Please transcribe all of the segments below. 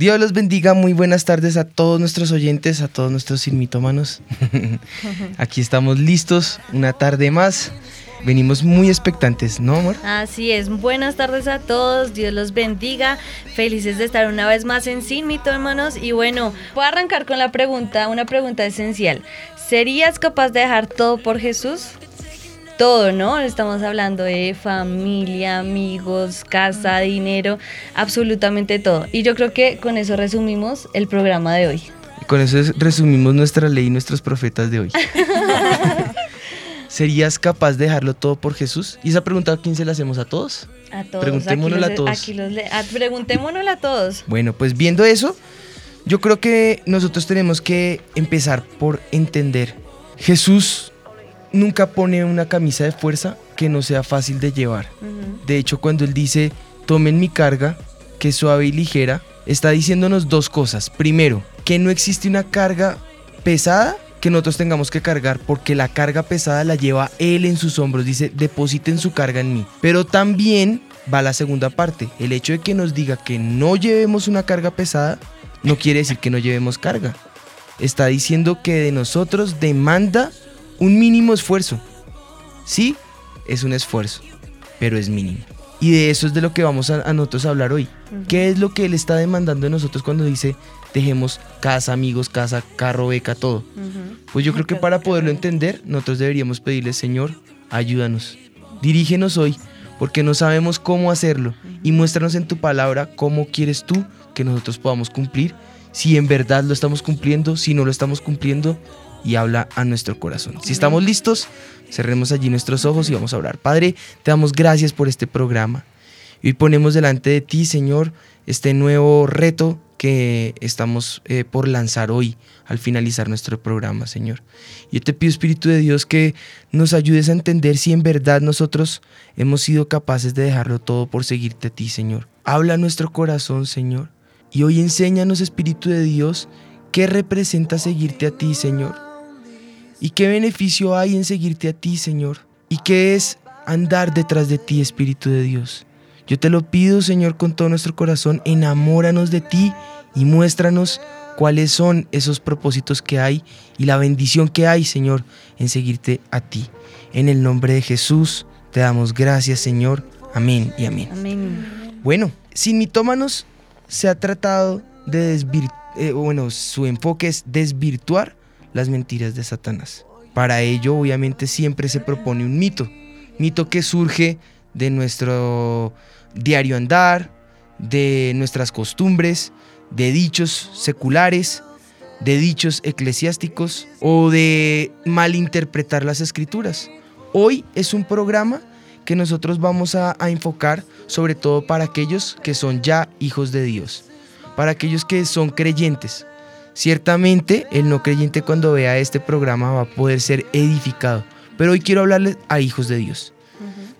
Dios los bendiga, muy buenas tardes a todos nuestros oyentes, a todos nuestros sin mitómanos. Aquí estamos listos, una tarde más. Venimos muy expectantes, ¿no, amor? Así es, buenas tardes a todos, Dios los bendiga, felices de estar una vez más en Sin Mitómanos y bueno, voy a arrancar con la pregunta, una pregunta esencial. ¿Serías capaz de dejar todo por Jesús? Todo, ¿no? Estamos hablando de familia, amigos, casa, dinero, absolutamente todo. Y yo creo que con eso resumimos el programa de hoy. con eso resumimos nuestra ley y nuestros profetas de hoy. ¿Serías capaz de dejarlo todo por Jesús? ¿Y esa pregunta a quién se la hacemos a todos? A todos. Preguntémonosla a todos. preguntémonosla a todos. Bueno, pues viendo eso, yo creo que nosotros tenemos que empezar por entender. Jesús nunca pone una camisa de fuerza que no sea fácil de llevar. De hecho, cuando él dice, tomen mi carga, que es suave y ligera, está diciéndonos dos cosas. Primero, que no existe una carga pesada que nosotros tengamos que cargar porque la carga pesada la lleva él en sus hombros. Dice, depositen su carga en mí. Pero también va la segunda parte. El hecho de que nos diga que no llevemos una carga pesada no quiere decir que no llevemos carga. Está diciendo que de nosotros demanda un mínimo esfuerzo. Sí, es un esfuerzo, pero es mínimo. Y de eso es de lo que vamos a, nosotros a hablar hoy. ¿Qué es lo que Él está demandando de nosotros cuando dice dejemos casa, amigos, casa, carro, beca, todo? Pues yo creo que para poderlo entender, nosotros deberíamos pedirle, Señor, ayúdanos. Dirígenos hoy, porque no sabemos cómo hacerlo. Y muéstranos en tu palabra cómo quieres tú que nosotros podamos cumplir. Si en verdad lo estamos cumpliendo, si no lo estamos cumpliendo, y habla a nuestro corazón. Si estamos listos, cerremos allí nuestros ojos y vamos a orar. Padre, te damos gracias por este programa. Y hoy ponemos delante de ti, Señor, este nuevo reto que estamos eh, por lanzar hoy al finalizar nuestro programa, Señor. Yo te pido, Espíritu de Dios, que nos ayudes a entender si en verdad nosotros hemos sido capaces de dejarlo todo por seguirte a ti, Señor. Habla a nuestro corazón, Señor. Y hoy enséñanos, Espíritu de Dios, qué representa seguirte a ti, Señor ¿Y qué beneficio hay en seguirte a ti, Señor? ¿Y qué es andar detrás de ti, Espíritu de Dios? Yo te lo pido, Señor, con todo nuestro corazón, enamóranos de ti y muéstranos cuáles son esos propósitos que hay y la bendición que hay, Señor, en seguirte a ti. En el nombre de Jesús te damos gracias, Señor. Amén y amén. amén. Bueno, sin mitómanos se ha tratado de desvirtuar, eh, bueno, su enfoque es desvirtuar las mentiras de Satanás. Para ello, obviamente, siempre se propone un mito, mito que surge de nuestro diario andar, de nuestras costumbres, de dichos seculares, de dichos eclesiásticos o de malinterpretar las escrituras. Hoy es un programa que nosotros vamos a, a, enfocar sobre todo para aquellos que son ya hijos de Dios, para aquellos que son creyentes, Ciertamente el no creyente cuando vea este programa va a poder ser edificado, pero hoy quiero hablarles a hijos de Dios.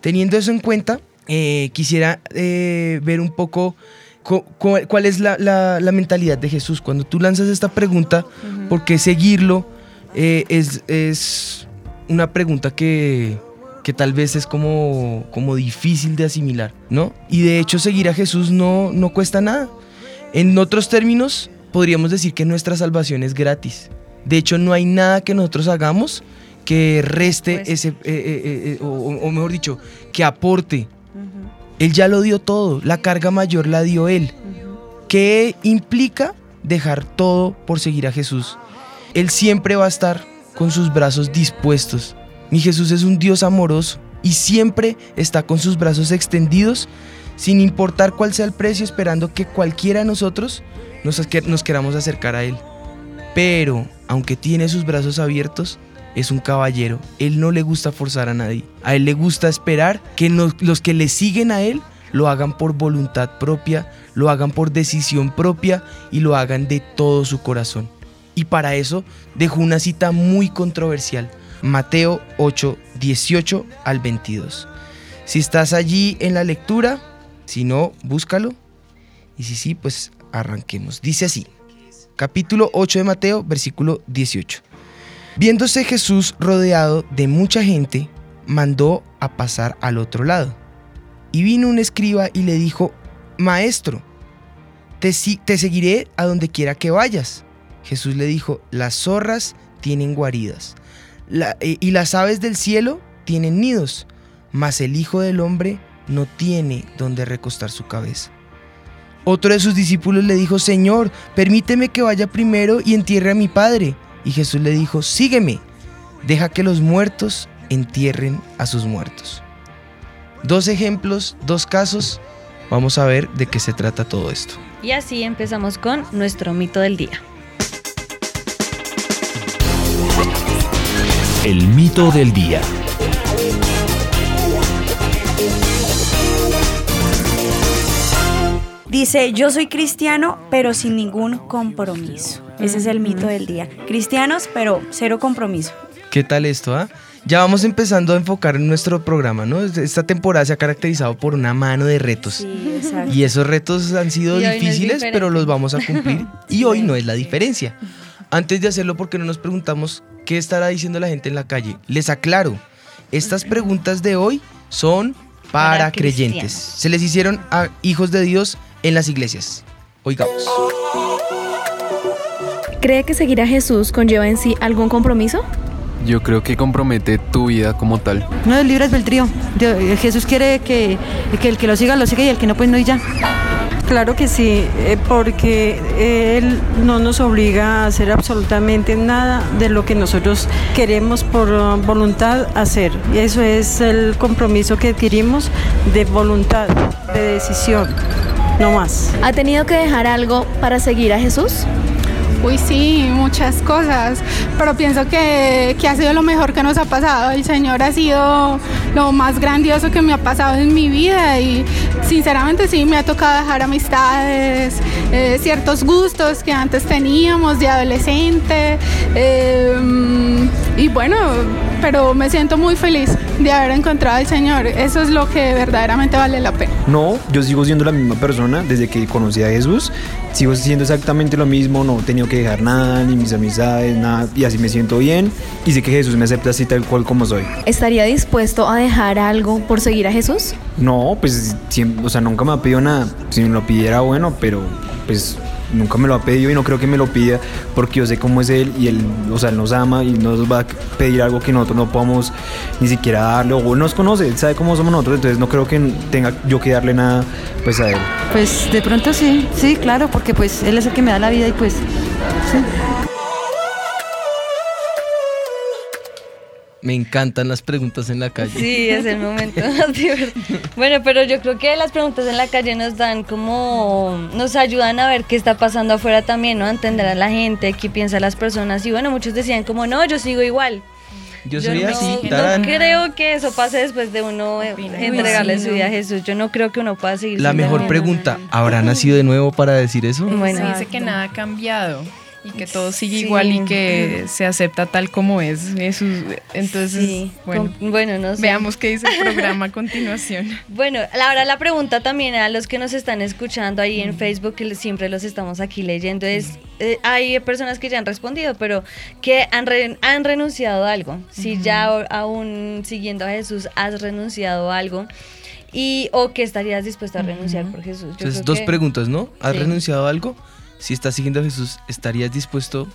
Teniendo eso en cuenta, eh, quisiera eh, ver un poco cuál es la, mentalidad de Jesús. Cuando tú lanzas esta pregunta, ¿por qué seguirlo? Eh, es, una pregunta que, tal vez es como, como difícil de asimilar, ¿no? Y de hecho seguir a Jesús no, no cuesta nada. En otros términos, podríamos decir que nuestra salvación es gratis. De hecho, no hay nada que nosotros hagamos que reste pues ese, eh, eh, eh, o, mejor dicho, que aporte. Él ya lo dio todo, la carga mayor la dio Él. ¿Qué implica dejar todo por seguir a Jesús? Él siempre va a estar con sus brazos dispuestos. Mi Jesús es un Dios amoroso y siempre está con sus brazos extendidos, sin importar cuál sea el precio, esperando que cualquiera de nosotros nos, queramos acercar a Él. Pero, aunque tiene sus brazos abiertos, es un caballero. Él no le gusta forzar a nadie. A Él le gusta esperar que los que le siguen a Él lo hagan por voluntad propia, lo hagan por decisión propia y lo hagan de todo su corazón. Y para eso dejó una cita muy controversial. Mateo 8, 18 al 22. Si estás allí en la lectura, si no, búscalo. Y si sí, pues arranquemos. Dice así, capítulo 8 de Mateo, versículo 18. Viéndose Jesús rodeado de mucha gente, mandó a pasar al otro lado. Y vino un escriba y le dijo, Maestro, te, te seguiré a donde quiera que vayas. Jesús le dijo, las zorras tienen guaridas eh, y las aves del cielo tienen nidos, mas el Hijo del Hombre no tiene donde recostar su cabeza. Otro de sus discípulos le dijo, Señor, permíteme que vaya primero y entierre a mi padre. Y Jesús le dijo, sígueme, deja que los muertos entierren a sus muertos. Dos ejemplos, dos casos, vamos a ver de qué se trata todo esto. Y así empezamos con nuestro mito del día. El mito del día. Dice, yo soy cristiano, pero sin ningún compromiso. Ese es el mito del día. Cristianos, pero cero compromiso. ¿Qué tal esto? ah? Ya vamos empezando a enfocar en nuestro programa, ¿no? Esta temporada se ha caracterizado por una mano de retos. Sí, exacto. Y esos retos han sido Y no difíciles, pero los vamos a cumplir. Y hoy no es la diferencia. Antes de hacerlo, ¿por qué no nos preguntamos qué estará diciendo la gente en la calle? Les aclaro, estas preguntas de hoy son para, Para creyentes. Se les hicieron a hijos de Dios en las iglesias. Oigamos. ¿Cree que seguir a Jesús conlleva en sí algún compromiso? Yo creo que compromete tu vida como tal. No es libre albedrío. Eh, Jesús quiere que, que el que lo siga, lo siga y el que no, pues no y ya. Claro que sí, eh, porque Él no nos obliga a hacer absolutamente nada de lo que nosotros queremos por uh, voluntad hacer. Y eso es el compromiso que adquirimos de voluntad, de decisión, no más. ¿Ha tenido que dejar algo para seguir a Jesús? Uy, sí, muchas cosas, pero pienso que, que ha sido lo mejor que nos ha pasado. El Señor ha sido lo más grandioso que me ha pasado en mi vida y sinceramente sí, me ha tocado dejar amistades, eh, ciertos gustos que antes teníamos de adolescente eh, y bueno, pero me siento muy feliz de haber encontrado al Señor. Eso es lo que verdaderamente vale la pena. No, yo sigo siendo la misma persona desde que conocí a Jesús. Sigo siendo exactamente lo mismo, no he tenido que dejar nada, ni mis amistades, nada, y así me siento bien. Y sé que Jesús me acepta así tal cual como soy. ¿Estaría dispuesto a dejar algo por seguir a Jesús? No, pues, siempre, o sea, nunca me ha pedido nada. Si me lo pidiera, bueno, pero pues nunca me lo ha pedido y no creo que me lo pida porque yo sé cómo es Él y Él, o sea, Él nos ama y no nos va a pedir algo que nosotros no podamos ni siquiera darle o nos conoce, Él sabe cómo somos nosotros, entonces no creo que tenga yo que darle nada pues a Él. Pues de pronto sí, sí, claro, porque pues Él es el que me da la vida y pues sí. Me encantan las preguntas en la calle. Sí, es el momento más divertido. Bueno, pero yo creo que las preguntas en la calle nos dan como, nos ayudan a ver qué está pasando afuera también, ¿no? A entender a la gente, qué piensan las personas. Y bueno, muchos decían como, no, yo sigo igual. Yo soy no, así, no tarán. creo que eso pase después de uno eh, entregarle su vida a Jesús. Yo no creo que uno pueda seguir. La mejor pregunta, ¿habrá nacido de nuevo para decir eso? Bueno, Se dice que nada ha cambiado y que todo sigue Sí. igual y que se acepta tal como es. Jesús. Entonces, Sí, bueno, com- bueno, no sé. veamos qué dice el programa a continuación. Bueno, ahora la pregunta también a los que nos están escuchando ahí en Facebook, que siempre los estamos aquí leyendo, es, eh, hay personas que ya han respondido, pero que han, re- han renunciado a algo. Si ya o- aún siguiendo a Jesús has renunciado a algo y o que estarías dispuesto a renunciar por Jesús. Yo Entonces, creo dos que- preguntas, ¿no? ¿Has Sí. renunciado a algo? Si estás siguiendo a Jesús, ¿estarías dispuesto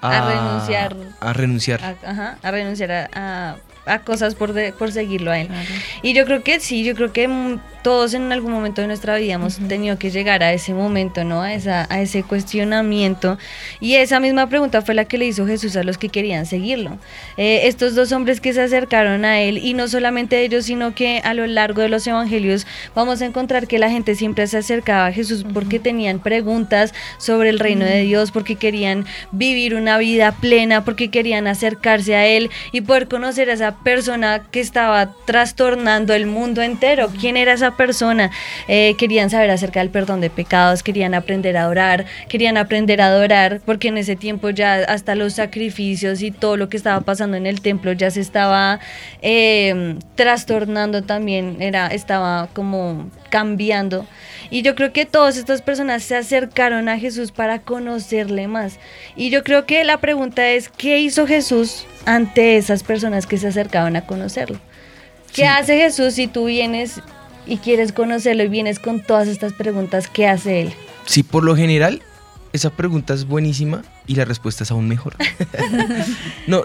a, A renunciar. A renunciar. A, ajá, a renunciar a, a- cosas por, de- por seguirlo a él. Y yo creo que sí, yo creo que todos en algún momento de nuestra vida hemos tenido que llegar a ese momento, ¿no? A, esa, a ese cuestionamiento. Y esa misma pregunta fue la que le hizo Jesús a los que querían seguirlo. Eh, estos dos hombres que se acercaron a él, y no solamente ellos, sino que a lo largo de los evangelios vamos a encontrar que la gente siempre se acercaba a Jesús porque tenían preguntas sobre el reino de Dios, porque querían vivir una una vida plena, porque querían acercarse a Él y poder conocer a esa persona que estaba trastornando el mundo entero. ¿Quién era esa persona? Eh, querían saber acerca del perdón de pecados, querían aprender a orar, querían aprender a adorar, porque en ese tiempo ya hasta los sacrificios y todo lo que estaba pasando en el templo ya se estaba eh, trastornando también, era, estaba como cambiando. Y yo creo que todas estas personas se acercaron a Jesús para conocerle más. Y yo creo que la pregunta es, ¿qué hizo Jesús ante esas personas que se acercaban a conocerlo? ¿Qué hace Jesús si tú vienes y quieres conocerlo y vienes con todas estas preguntas? ¿Qué hace Él? Sí, por lo general, esa pregunta es buenísima y la respuesta es aún mejor. no,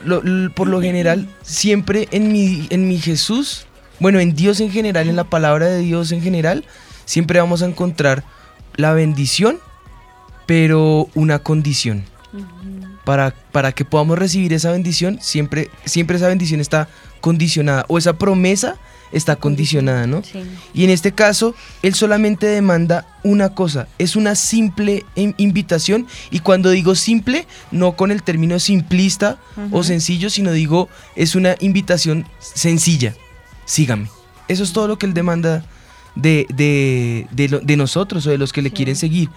por lo general, siempre en mi, en mi Jesús, bueno, en Dios en general, en la palabra de Dios en general, siempre vamos a encontrar la bendición, pero una condición. Para, para, que podamos recibir esa bendición, siempre, siempre esa bendición está condicionada, o esa promesa está condicionada, ¿no? Y en este caso, él solamente demanda una cosa, es una simple invitación, y cuando digo simple, no con el término simplista o sencillo, sino digo, es una invitación sencilla, sígame. Eso es todo lo que él demanda de, de, nosotros o de los que le quieren seguir.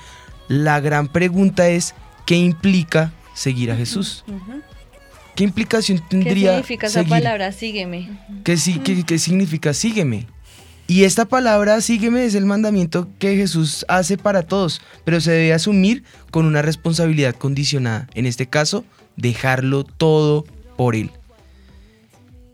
La gran pregunta es, ¿qué implica seguir a Jesús? ¿Qué implicación tendría? ¿Qué significa esa palabra sígueme? ¿Qué, qué, significa sígueme? Y esta palabra sígueme es el mandamiento que Jesús hace para todos, pero se debe asumir con una responsabilidad condicionada. En este caso, dejarlo todo por Él.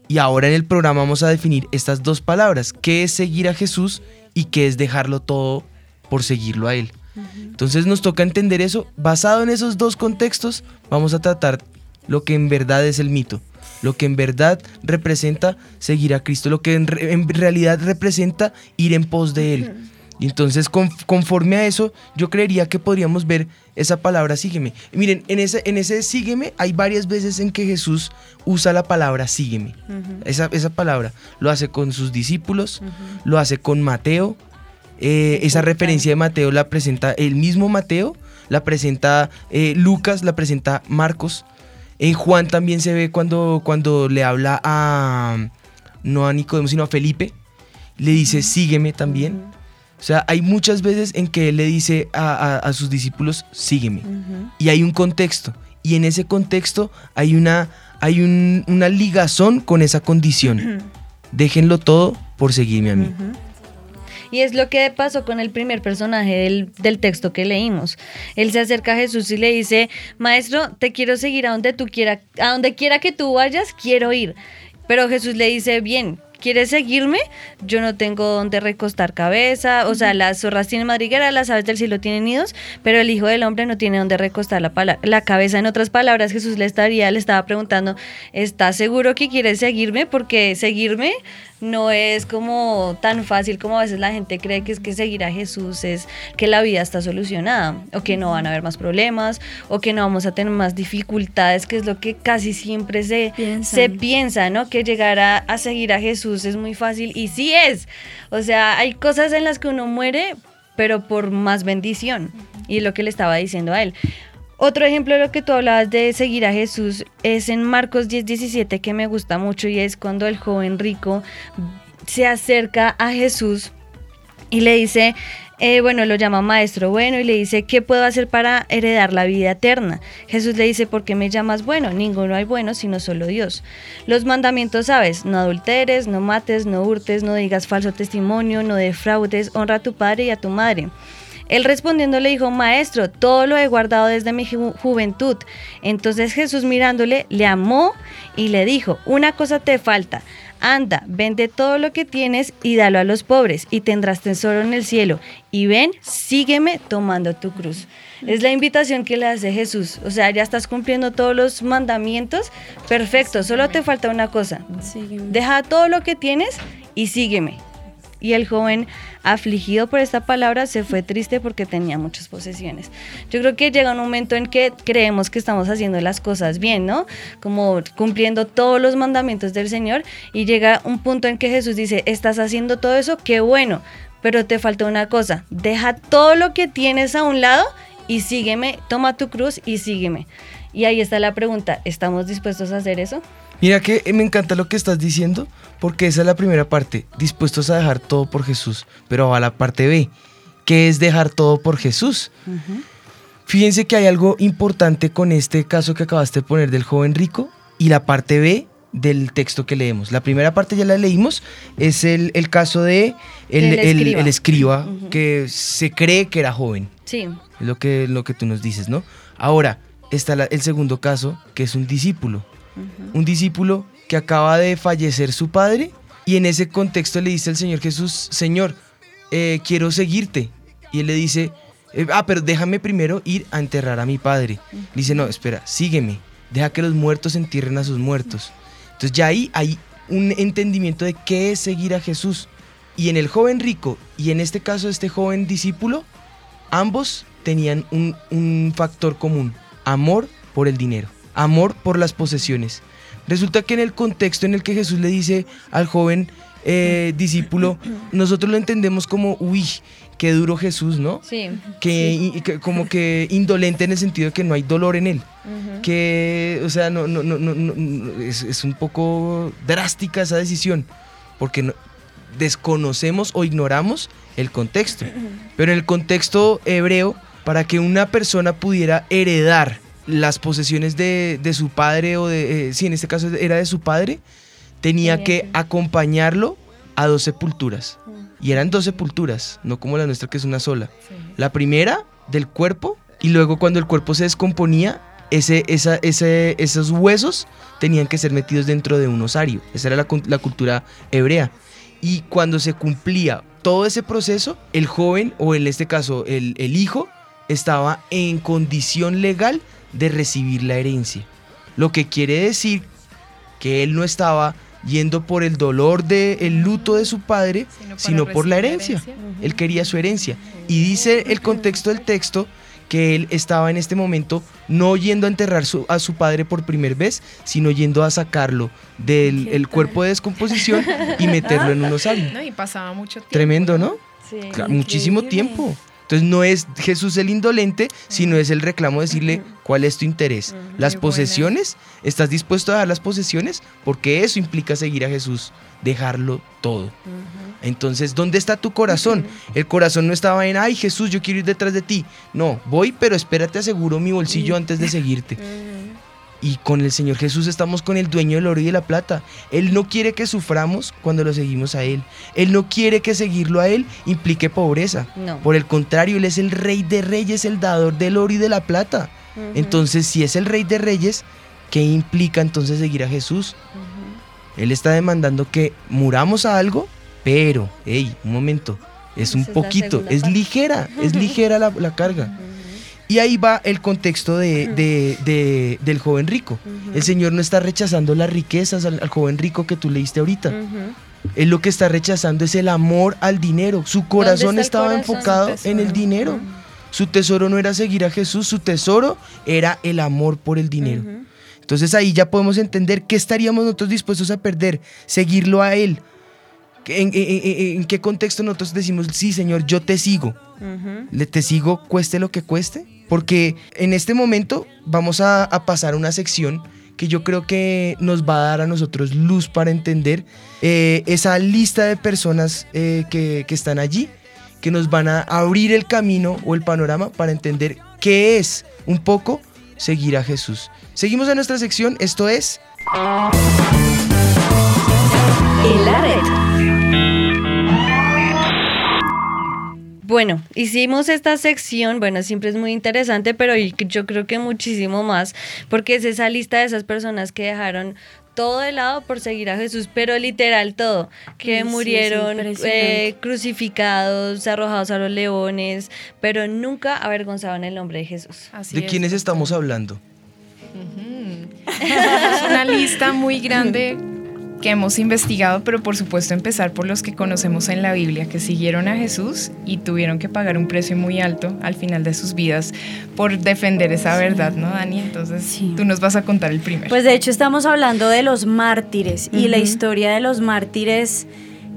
Y ahora en el programa vamos a definir estas dos palabras, qué es seguir a Jesús y qué es dejarlo todo por seguirlo a Él. Entonces nos toca entender eso. Basado en esos dos contextos, vamos a tratar lo que en verdad es el mito, lo que en verdad representa seguir a Cristo, lo que en, realidad representa ir en pos de Él. Y entonces, conforme a eso, yo creería que podríamos ver esa palabra sígueme. miren, en ese, en ese sígueme hay varias veces en que Jesús usa la palabra sígueme. esa, esa, palabra lo hace con sus discípulos, lo hace con Mateo. Eh, esa referencia de Mateo la presenta el mismo Mateo, la presenta eh, Lucas, la presenta Marcos. En Juan también se ve cuando, cuando le habla a, no a Nicodemo, sino a Felipe, le dice, sígueme también. O sea, hay muchas veces en que él le dice a, sus discípulos, sígueme. Y hay un contexto. Y en ese contexto hay una, hay una ligazón con esa condición. Déjenlo todo por seguirme a mí. Y es lo que pasó con el primer personaje del, texto que leímos. Él se acerca a Jesús y le dice, Maestro, te quiero seguir a donde tú quiera, a donde quiera que tú vayas, quiero ir. Pero Jesús le dice, bien, ¿quieres seguirme? Yo no tengo donde recostar cabeza, o sea, las zorras tienen madriguera, las aves del cielo tienen nidos, pero el Hijo del Hombre no tiene donde recostar la, la cabeza. En otras palabras, Jesús le estaría, le estaba preguntando, ¿estás seguro que quieres seguirme? Porque seguirme no es como tan fácil como a veces la gente cree que es que seguir a Jesús es que la vida está solucionada o que no van a haber más problemas o que no vamos a tener más dificultades, que es lo que casi siempre se, se piensa, ¿no? Que llegar a, a seguir a Jesús es muy fácil y sí es. O sea, hay cosas en las que uno muere, pero por más bendición. Y es lo que le estaba diciendo a él. Otro ejemplo de lo que tú hablabas de seguir a Jesús es en Marcos 10, 17 que me gusta mucho y es cuando el joven rico se acerca a Jesús y le dice, eh, bueno, lo llama maestro bueno y le dice, ¿qué puedo hacer para heredar la vida eterna? Jesús le dice, ¿por qué me llamas bueno? Ninguno hay bueno sino solo Dios. Los mandamientos sabes, no adulteres, no mates, no hurtes, no digas falso testimonio, no defraudes, honra a tu padre y a tu madre. Él respondiendo le dijo, Maestro, todo lo he guardado desde mi juventud. Entonces Jesús mirándole, le amó y le dijo, una cosa te falta. Anda, vende todo lo que tienes y dalo a los pobres, y tendrás tesoro en el cielo. Y ven, sígueme tomando tu cruz. Es la invitación que le hace Jesús. O sea, ya estás cumpliendo todos los mandamientos. Perfecto, solo te falta una cosa. Deja todo lo que tienes y sígueme. Y el joven, afligido por esta palabra, se fue triste porque tenía muchas posesiones. Yo creo que llega un momento en que creemos que estamos haciendo las cosas bien, ¿no? Como cumpliendo todos los mandamientos del Señor. Y llega un punto en que Jesús dice, estás haciendo todo eso, qué bueno, pero te falta una cosa, deja todo lo que tienes a un lado y sígueme, toma tu cruz y sígueme. Y ahí está la pregunta, ¿estamos dispuestos a hacer eso? Mira que me encanta lo que estás diciendo, porque esa es la primera parte, dispuestos a dejar todo por Jesús. Pero va la parte B, ¿qué es dejar todo por Jesús? Fíjense que hay algo importante con este caso que acabaste de poner del joven rico y la parte B del texto que leemos. La primera parte ya la leímos, es el, el caso de el, el- escriba. el escriba que se cree que era joven. Sí. Es lo que, lo que tú nos dices, ¿no? Ahora, está la- el segundo caso, que es un discípulo. Un discípulo que acaba de fallecer su padre y en ese contexto le dice al Señor Jesús, Señor, eh, quiero seguirte. Y él le dice, eh, ah, pero déjame primero ir a enterrar a mi padre. Le dice, no, espera, sígueme, deja que los muertos entierren a sus muertos. Entonces ya ahí hay un entendimiento de qué es seguir a Jesús. Y en el joven rico y en este caso este joven discípulo, ambos tenían un, un factor común, amor por el dinero, amor por las posesiones. Resulta que en el contexto en el que Jesús le dice al joven eh, discípulo, nosotros lo entendemos como, uy, qué duro Jesús, ¿no? Sí. Que, que como que indolente en el sentido de que no hay dolor en él. Que, o sea, no, no, no, no, es, es un poco drástica esa decisión, porque no- desconocemos o ignoramos el contexto. Pero en el contexto hebreo, para que una persona pudiera heredar las posesiones de, de su padre, o de, eh, sí, en este caso era de su padre, tenía que acompañarlo a dos sepulturas. Y eran dos sepulturas, no como la nuestra que es una sola. La primera del cuerpo y luego cuando el cuerpo se descomponía, ese, esa, ese, esos huesos tenían que ser metidos dentro de un osario. Esa era la, la cultura hebrea. Y cuando se cumplía todo ese proceso, el joven, o en este caso el, el hijo, estaba en condición legal de recibir la herencia. Lo que quiere decir que él no estaba yendo por el dolor del luto de su padre, sino por la herencia. Él quería su herencia. Y dice el contexto del texto que él estaba en este momento no yendo a enterrar su- a su padre por primera vez, sino yendo a sacarlo del el cuerpo de descomposición y meterlo en un osario. No, y pasaba mucho tiempo. Tremendo, ¿no? Sí. Claro, muchísimo tiempo. Entonces no es Jesús el indolente, sino es el reclamo de decirle cuál es tu interés. Las posesiones, ¿estás dispuesto a dar las posesiones? Porque eso implica seguir a Jesús, dejarlo todo. Entonces, ¿dónde está tu corazón? El corazón no estaba en, ay Jesús, yo quiero ir detrás de ti. No, voy, pero espérate, aseguro mi bolsillo antes de seguirte. Y con el Señor Jesús estamos con el dueño del oro y de la plata. Él no quiere que suframos cuando lo seguimos a Él. Él no quiere que seguirlo a Él implique pobreza. No. Por el contrario, Él es el rey de reyes, el dador del oro y de la plata. Entonces, si es el rey de reyes, ¿qué implica entonces seguir a Jesús? Él está demandando que muramos a algo, pero, hey, un momento, es un Esa poquito, es ligera, es ligera la, la carga. Y ahí va el contexto de, de- de- del joven rico. El Señor no está rechazando las riquezas al, al joven rico que tú leíste ahorita. Él lo que está rechazando es el amor al dinero. Su corazón estaba corazón? enfocado en el dinero. Su tesoro no era seguir a Jesús, su tesoro era el amor por el dinero. Entonces ahí ya podemos entender qué estaríamos nosotros dispuestos a perder, seguirlo a Él. ¿En, en- en- en qué contexto nosotros decimos, sí, Señor, yo te sigo? Le te sigo cueste lo que cueste. Porque en este momento vamos a, a pasar una sección que yo creo que nos va a dar a nosotros luz para entender eh, esa lista de personas eh, que, que están allí, que nos van a abrir el camino o el panorama para entender qué es un poco seguir a Jesús. Seguimos a nuestra sección, esto es... Bueno, hicimos esta sección, bueno, siempre es muy interesante, pero y- yo creo que muchísimo más, porque es esa lista de esas personas que dejaron todo de lado por seguir a Jesús, pero literal todo, que Sí, murieron eh, crucificados, arrojados a los leones, pero nunca avergonzaban el nombre de Jesús. ¿De quiénes estamos hablando? Es una lista muy grande que hemos investigado, pero por supuesto empezar por los que conocemos en la Biblia, que siguieron a Jesús y tuvieron que pagar un precio muy alto al final de sus vidas por defender esa verdad, ¿no, Dani? Entonces tú nos vas a contar el primero. Pues de hecho estamos hablando de los mártires y la historia de los mártires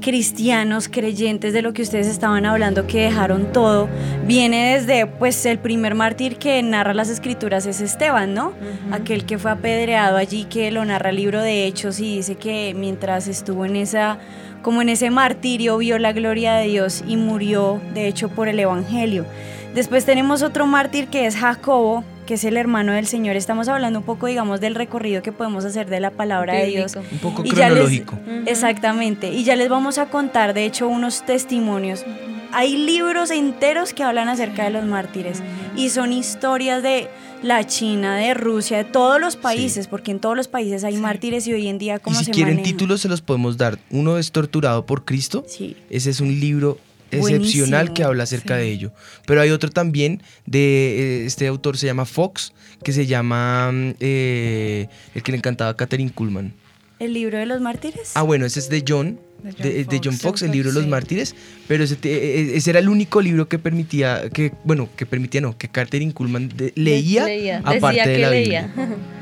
cristianos, creyentes de lo que ustedes estaban hablando, que dejaron todo, viene desde, pues, el primer mártir que narra las escrituras es Esteban, ¿no? Aquel que fue apedreado allí, que lo narra el libro de Hechos y dice que mientras estuvo en esa, como en ese martirio, vio la gloria de Dios y murió, de hecho, por el Evangelio. Después tenemos otro mártir que es Jacobo, que es el hermano del Señor. Estamos hablando un poco, digamos, del recorrido que podemos hacer de la palabra de Dios. Un poco Y ya les- cronológico. Exactamente. Y ya les vamos a contar, de hecho, unos testimonios. Hay libros enteros que hablan acerca de los mártires. Y son historias de la China, de Rusia, de todos los países, porque en todos los países hay mártires y hoy en día Y cómo si se quieren maneja. títulos se los podemos dar. Uno es Torturado por Cristo. Sí. Ese es un libro excepcional Buenísimo, que habla acerca de ello. Pero hay otro también de eh, este autor se llama Fox, que se llama mm, eh, el que le encantaba a Catherine Kuhlman. El libro de los mártires. Ah, bueno, ese es de John, De John de, de John Fox. Fox, el libro de los Fox, mártires, pero ese, te- eh, ese era el único libro que permitía, que bueno, que permitía no, que Catherine Kuhlman de- leía, Leía. aparte de la leía. Biblia.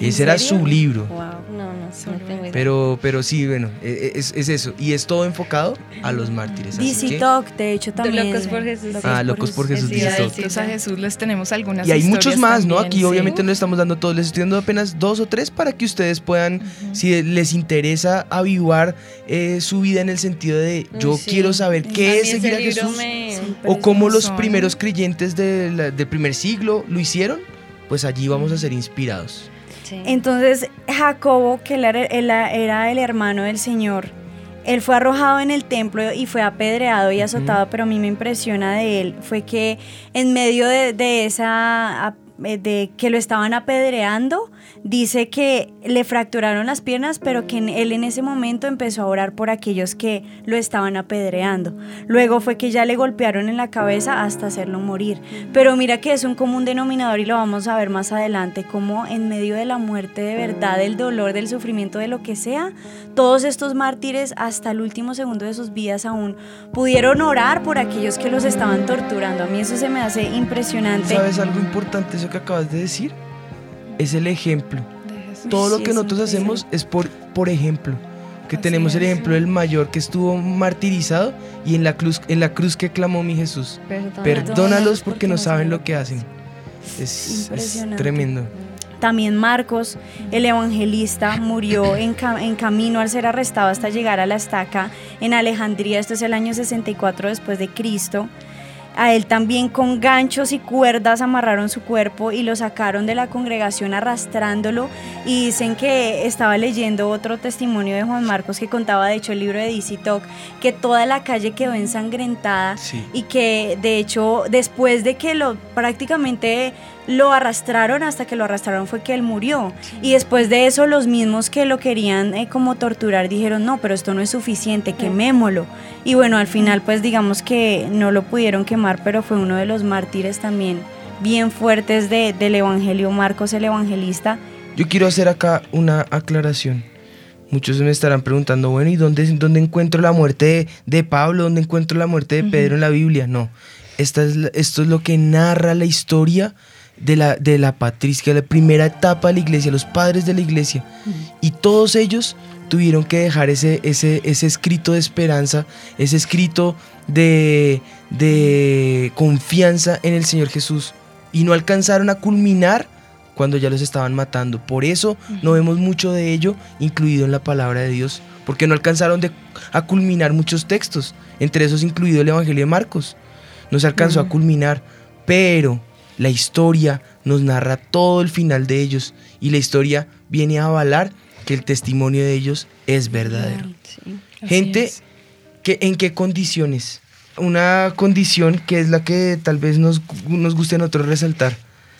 Y ese era su libro. No, no, no tengo idea. Pero, pero sí, bueno, eh, es, es eso. Y es todo enfocado a los mártires. DC Talk, de hecho, también. Locos por Jesús. Ah, Locos por Jesús, Sí, adictos a Jesús les tenemos algunas Y hay muchos más, ¿no? Aquí sí. obviamente no le estamos dando todos, les estoy dando apenas dos o tres para que ustedes puedan, si les interesa avivar eh, su vida en el sentido de yo sí. quiero saber qué es seguir a Jesús me- o cómo los Son- primeros creyentes de la- del primer siglo lo hicieron, pues allí vamos a ser inspirados. Sí. Entonces, Jacobo, que él era, él era el hermano del Señor, él fue arrojado en el templo y fue apedreado y azotado, pero a mí me impresiona de él fue que en medio de, de esa de que lo estaban apedreando, dice que le fracturaron las piernas, pero que él en ese momento empezó a orar por aquellos que lo estaban apedreando. Luego fue que ya le golpearon en la cabeza hasta hacerlo morir. Pero mira que es un común denominador y lo vamos a ver más adelante, como en medio de la muerte de verdad, del dolor, del sufrimiento, de lo que sea, todos estos mártires hasta el último segundo de sus vidas aún pudieron orar por aquellos que los estaban torturando. A mí eso se me hace impresionante. ¿Sabes algo importante que acabas de decir? Es el ejemplo. Todo lo que nosotros hacemos es por, por ejemplo. Que tenemos el ejemplo del mayor que estuvo martirizado y en la cruz, en la cruz que clamó mi Jesús. Perdónalos Perdónalos porque no saben lo que hacen. Es, es tremendo. También Marcos, el evangelista, murió en, ca- en camino al ser arrestado hasta llegar a la estaca en Alejandría. Esto es el año 64 después de Cristo. A él también con ganchos y cuerdas amarraron su cuerpo y lo sacaron de la congregación arrastrándolo. Y dicen que estaba leyendo otro testimonio de Juan Marcos que contaba, de hecho, el libro de DC Talk, que toda la calle quedó ensangrentada Sí. y que de hecho después de que lo prácticamente lo arrastraron hasta que lo arrastraron fue que él murió. Y después de eso los mismos que lo querían eh, como torturar dijeron no pero esto no es suficiente quemémoslo y bueno al final pues digamos que no lo pudieron quemar pero fue uno de los mártires también bien fuertes de- del evangelio. Marcos el evangelista. Yo quiero hacer acá una aclaración. Muchos me estarán preguntando, bueno, ¿y dónde, dónde encuentro la muerte de, de Pablo? ¿Dónde encuentro la muerte de Pedro en la Biblia? No, Esta es esto es lo que narra la historia de la, de la patrística, la primera etapa de la iglesia, los padres de la iglesia. Y todos ellos tuvieron que dejar ese, ese, ese escrito de esperanza, ese escrito de, de confianza en el Señor Jesús. Y no alcanzaron a culminar cuando ya los estaban matando. Por eso no vemos mucho de ello incluido en la palabra de Dios, porque no alcanzaron de- a culminar muchos textos, entre esos incluido el Evangelio de Marcos. No se alcanzó a culminar, pero la historia nos narra todo el final de ellos y la historia viene a avalar que el testimonio de ellos es verdadero. Gente, que, ¿en qué condiciones? Una condición que es la que tal vez nos, nos guste a nosotros resaltar.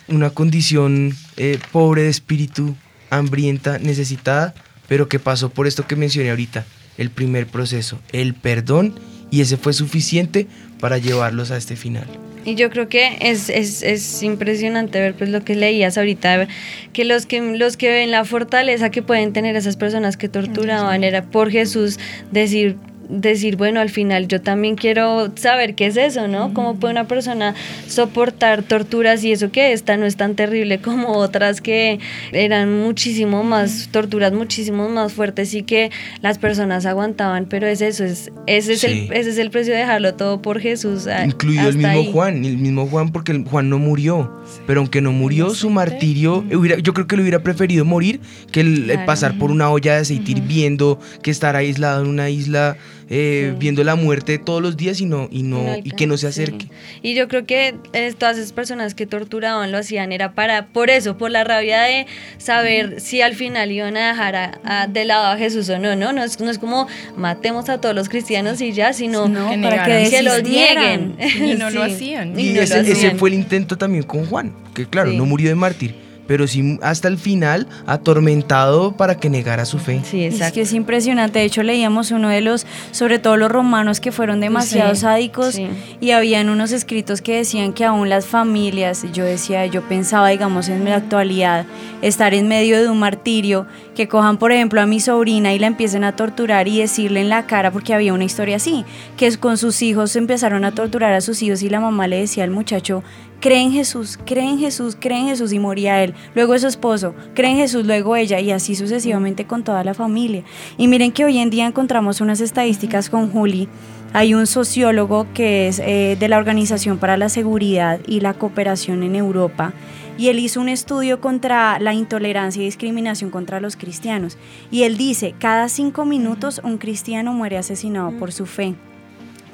Una condición eh, pobre de espíritu, hambrienta, necesitada, pero que pasó por esto que mencioné ahorita, el primer proceso, el perdón, y ese fue suficiente para llevarlos a este final. Y yo creo que es, es, es impresionante ver pues lo que leías ahorita, que los que los que ven la fortaleza que pueden tener esas personas que torturaban era por Jesús decir decir, bueno, al final yo también quiero saber qué es eso, ¿no? ¿Cómo puede una persona soportar torturas y eso que esta no es tan terrible como otras que eran muchísimo más, torturas muchísimo más fuertes y que las personas aguantaban, pero es eso, es, ese, es el, ese es el precio de dejarlo todo por Jesús. Incluido el mismo Juan, el mismo Juan porque Juan no murió, pero aunque no murió, su martirio, yo creo que le hubiera preferido morir que el, pasar por una olla de aceite hirviendo, que estar aislado en una isla eh, viendo la muerte todos los días y no y no, y que no se acerque. Y yo creo que eh, todas esas personas que torturaban lo hacían era para por eso, por la rabia de saber si al final iban a dejar de lado a Jesús o no, no, no es, no es como matemos a todos los cristianos y ya, sino para que, se los nieguen. Y no lo hacían. Y, ese, ese, fue el intento también con Juan, que claro, no murió de mártir pero sí hasta el final atormentado para que negara su fe. Sí, exacto. Es que es impresionante. De hecho, leíamos uno de los, sobre todo los romanos, que fueron demasiado sádicos y habían unos escritos que decían que aún las familias, yo decía, yo pensaba, digamos, en la actualidad, estar en medio de un martirio, que cojan, por ejemplo, a mi sobrina y la empiecen a torturar y decirle en la cara, porque había una historia así, que con sus hijos empezaron a torturar a sus hijos y la mamá le decía al muchacho, cree en Jesús, cree en Jesús, cree en Jesús y moría él. Luego su esposo, cree en Jesús, luego ella y así sucesivamente con toda la familia. Y miren que hoy en día encontramos unas estadísticas con Juli. Hay un sociólogo que es eh, de la Organización para la Seguridad y la Cooperación en Europa y él hizo un estudio contra la intolerancia y discriminación contra los cristianos. Y él dice, cada cinco minutos un cristiano muere asesinado por su fe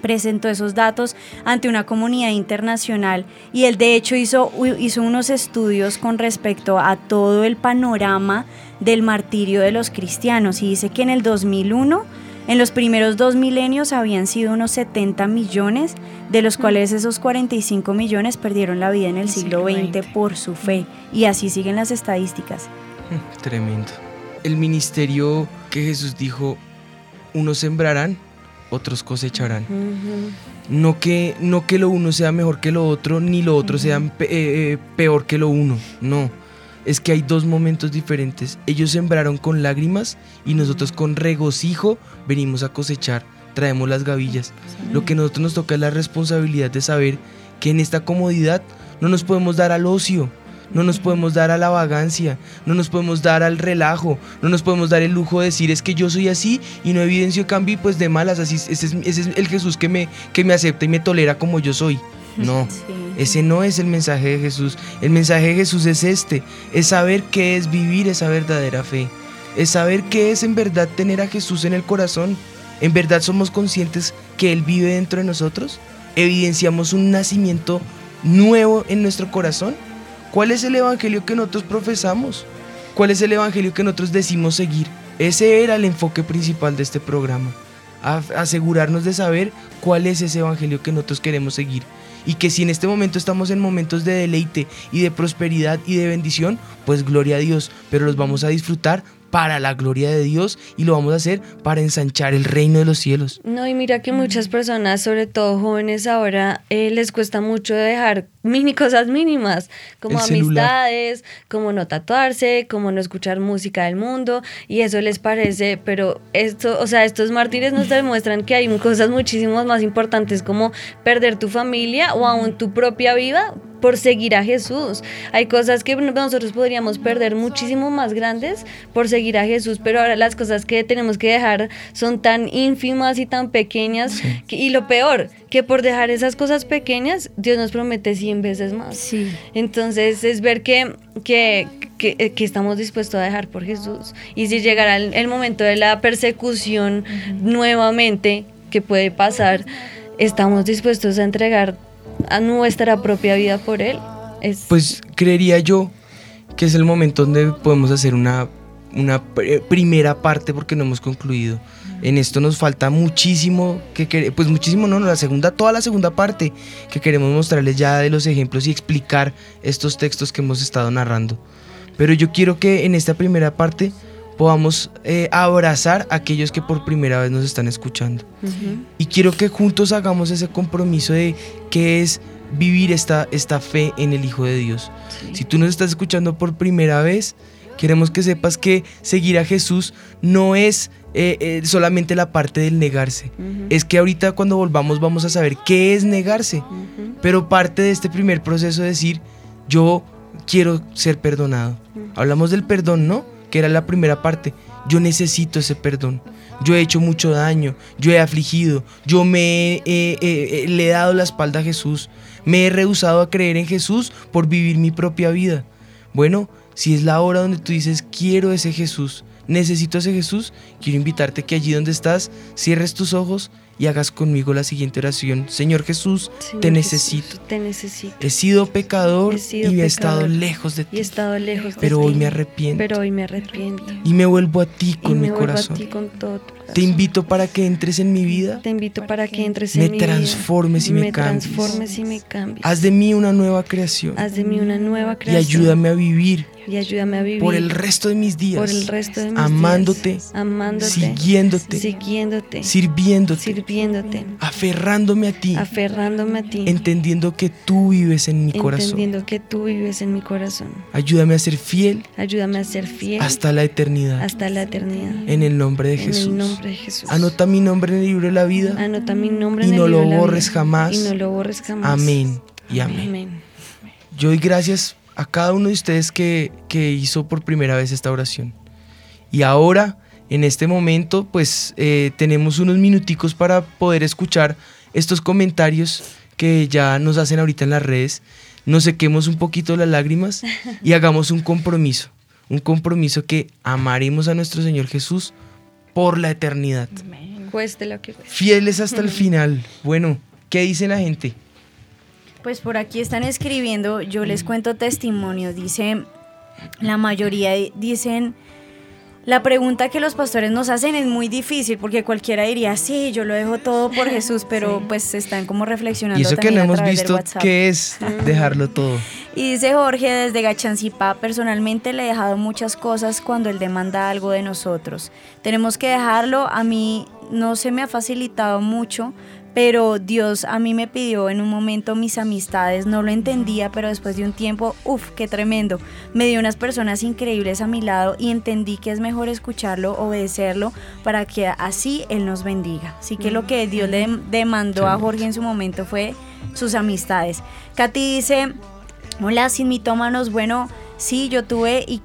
presentó esos datos ante una comunidad internacional y él de hecho hizo, hizo unos estudios con respecto a todo el panorama del martirio de los cristianos y dice que en el 2001 en los primeros dos milenios habían sido unos 70 millones, de los cuales esos 45 millones perdieron la vida en el siglo XX por su fe. Y así siguen las estadísticas. Tremendo. El ministerio que Jesús dijo, unos sembrarán otros cosecharán. no, que, no que lo uno sea mejor que lo otro, ni lo otro sea eh, eh, peor que lo uno, no. Es que hay dos momentos diferentes. Ellos sembraron con lágrimas y nosotros con regocijo venimos a cosechar, traemos las gavillas. Lo que a nosotros nos toca es la responsabilidad de saber que en esta comodidad no nos podemos dar al ocio, no nos podemos dar a la vagancia, no nos podemos dar al relajo, no nos podemos dar el lujo de decir es que yo soy así y no evidencio cambio pues de malas, así ese es, ese es el Jesús que me, que me acepta y me tolera como yo soy. No, ese no es el mensaje de Jesús. El mensaje de Jesús es este, es saber qué es vivir esa verdadera fe, es saber qué es en verdad tener a Jesús en el corazón. ¿En verdad somos conscientes que Él vive dentro de nosotros? ¿Evidenciamos un nacimiento nuevo en nuestro corazón? ¿Cuál es el evangelio que nosotros profesamos? ¿Cuál es el evangelio que nosotros decimos seguir? Ese era el enfoque principal de este programa. asegurarnos de saber cuál es ese evangelio que nosotros queremos seguir. Y que si en este momento estamos en momentos de deleite y de prosperidad y de bendición, pues gloria a Dios, pero los vamos a disfrutar para la gloria de Dios y lo vamos a hacer para ensanchar el reino de los cielos. No, y mira que muchas personas, sobre todo jóvenes ahora, eh, les cuesta mucho dejar mini cosas mínimas, como amistades, como no tatuarse, como no escuchar música del mundo, y eso les parece, pero esto, o sea, estos mártires nos demuestran que hay cosas muchísimas más importantes como perder tu familia o aún tu propia vida por seguir a Jesús. Hay cosas que nosotros podríamos perder muchísimo más grandes por seguir a Jesús, pero ahora las cosas que tenemos que dejar son tan ínfimas y tan pequeñas. y lo peor, que por dejar esas cosas pequeñas, Dios nos promete 100 veces más. Sí. Entonces es ver que, que, que, estamos dispuestos a dejar por Jesús. Y si llegara el, momento de la persecución nuevamente, que puede pasar, estamos dispuestos a entregar a nuestra propia vida por Él. Pues creería yo que es el momento donde podemos hacer una, una primera parte porque no hemos concluido. En esto nos falta muchísimo, que pues muchísimo no, no, la segunda, toda la segunda parte que queremos mostrarles ya de los ejemplos y explicar estos textos que hemos estado narrando. Pero yo quiero que en esta primera parte podamos eh, abrazar a aquellos que por primera vez nos están escuchando. Y quiero que juntos hagamos ese compromiso de que es vivir esta, esta fe en el Hijo de Dios. Si tú nos estás escuchando por primera vez, Queremos que sepas que seguir a Jesús no es eh, eh, solamente la parte del negarse. Es que ahorita cuando volvamos vamos a saber qué es negarse. Pero parte de este primer proceso es decir, yo quiero ser perdonado. Hablamos del perdón, ¿no? Que era la primera parte. Yo necesito ese perdón. Yo he hecho mucho daño, yo he afligido, yo me eh, eh, le he dado la espalda a Jesús, me he rehusado a creer en Jesús por vivir mi propia vida. Bueno, si es la hora donde tú dices, quiero ese Jesús, necesito ese Jesús, quiero invitarte que allí donde estás, cierres tus ojos y hagas conmigo la siguiente oración. Señor Jesús, Señor te Jesús, necesito. Te necesito. He sido pecador He sido y he pecador estado lejos de Y ti. he estado lejos de Pero ti. hoy me arrepiento. Pero hoy me arrepiento. Y me vuelvo a ti Y con me mi vuelvo corazón. a ti con todo tu corazón. Te invito para que entres en mi vida. Te invito para que entres Me en mi transformes y vida. me cambies. transformes y me cambies. Haz de mí una nueva creación. Haz de mí una nueva Y creación. ayúdame a vivir Y ayúdame a vivir. por el resto de mis días. Por el resto de mis amándote, días. Amándote. siguiéndote, Siguiéndote. sirviéndote, Sirviéndote. aferrándome a ti, Aferrándome a ti. entendiendo que tú vives en mi corazón. Entendiendo que tú vives en mi corazón. Ayúdame a ser fiel Ayúdame a ser fiel. hasta la eternidad. hasta la eternidad. En el nombre de En Jesús. el nombre de Jesús. Anota mi nombre en el libro de la vida. Anota mi nombre Y en el no libro lo de la borres vida. jamás. Y no lo borres jamás. Amén y amén. Yo doy gracias a cada uno de ustedes que, que hizo por primera vez esta oración. Y ahora, en este momento, pues eh, tenemos unos minuticos para poder escuchar estos comentarios que ya nos hacen ahorita en las redes. Nos sequemos un poquito las lágrimas y hagamos un compromiso. Un compromiso que amaremos a nuestro Señor Jesús por la eternidad. Cueste lo que cueste. Fieles hasta el final. Bueno, ¿qué dice la gente? Pues por aquí están escribiendo, yo les cuento testimonios, dice, la mayoría di- dicen, la pregunta que los pastores nos hacen es muy difícil porque cualquiera diría, sí, yo lo dejo todo por Jesús, pero pues están como reflexionando. Y eso que también no a hemos visto qué es dejarlo todo. Y dice Jorge desde Gachancipá, personalmente le he dejado muchas cosas cuando él demanda algo de nosotros. Tenemos que dejarlo, a mí no se me ha facilitado mucho, pero Dios a mí me pidió en un momento mis amistades, no lo entendía, pero después de un tiempo, uff, qué tremendo. Me dio unas personas increíbles a mi lado y entendí que es mejor escucharlo, obedecerlo, para que así Él nos bendiga. Así que lo que Dios le demandó a Jorge en su momento fue sus amistades. Katy dice, Hola, sin mitómanos. Bueno, sí, yo tuve y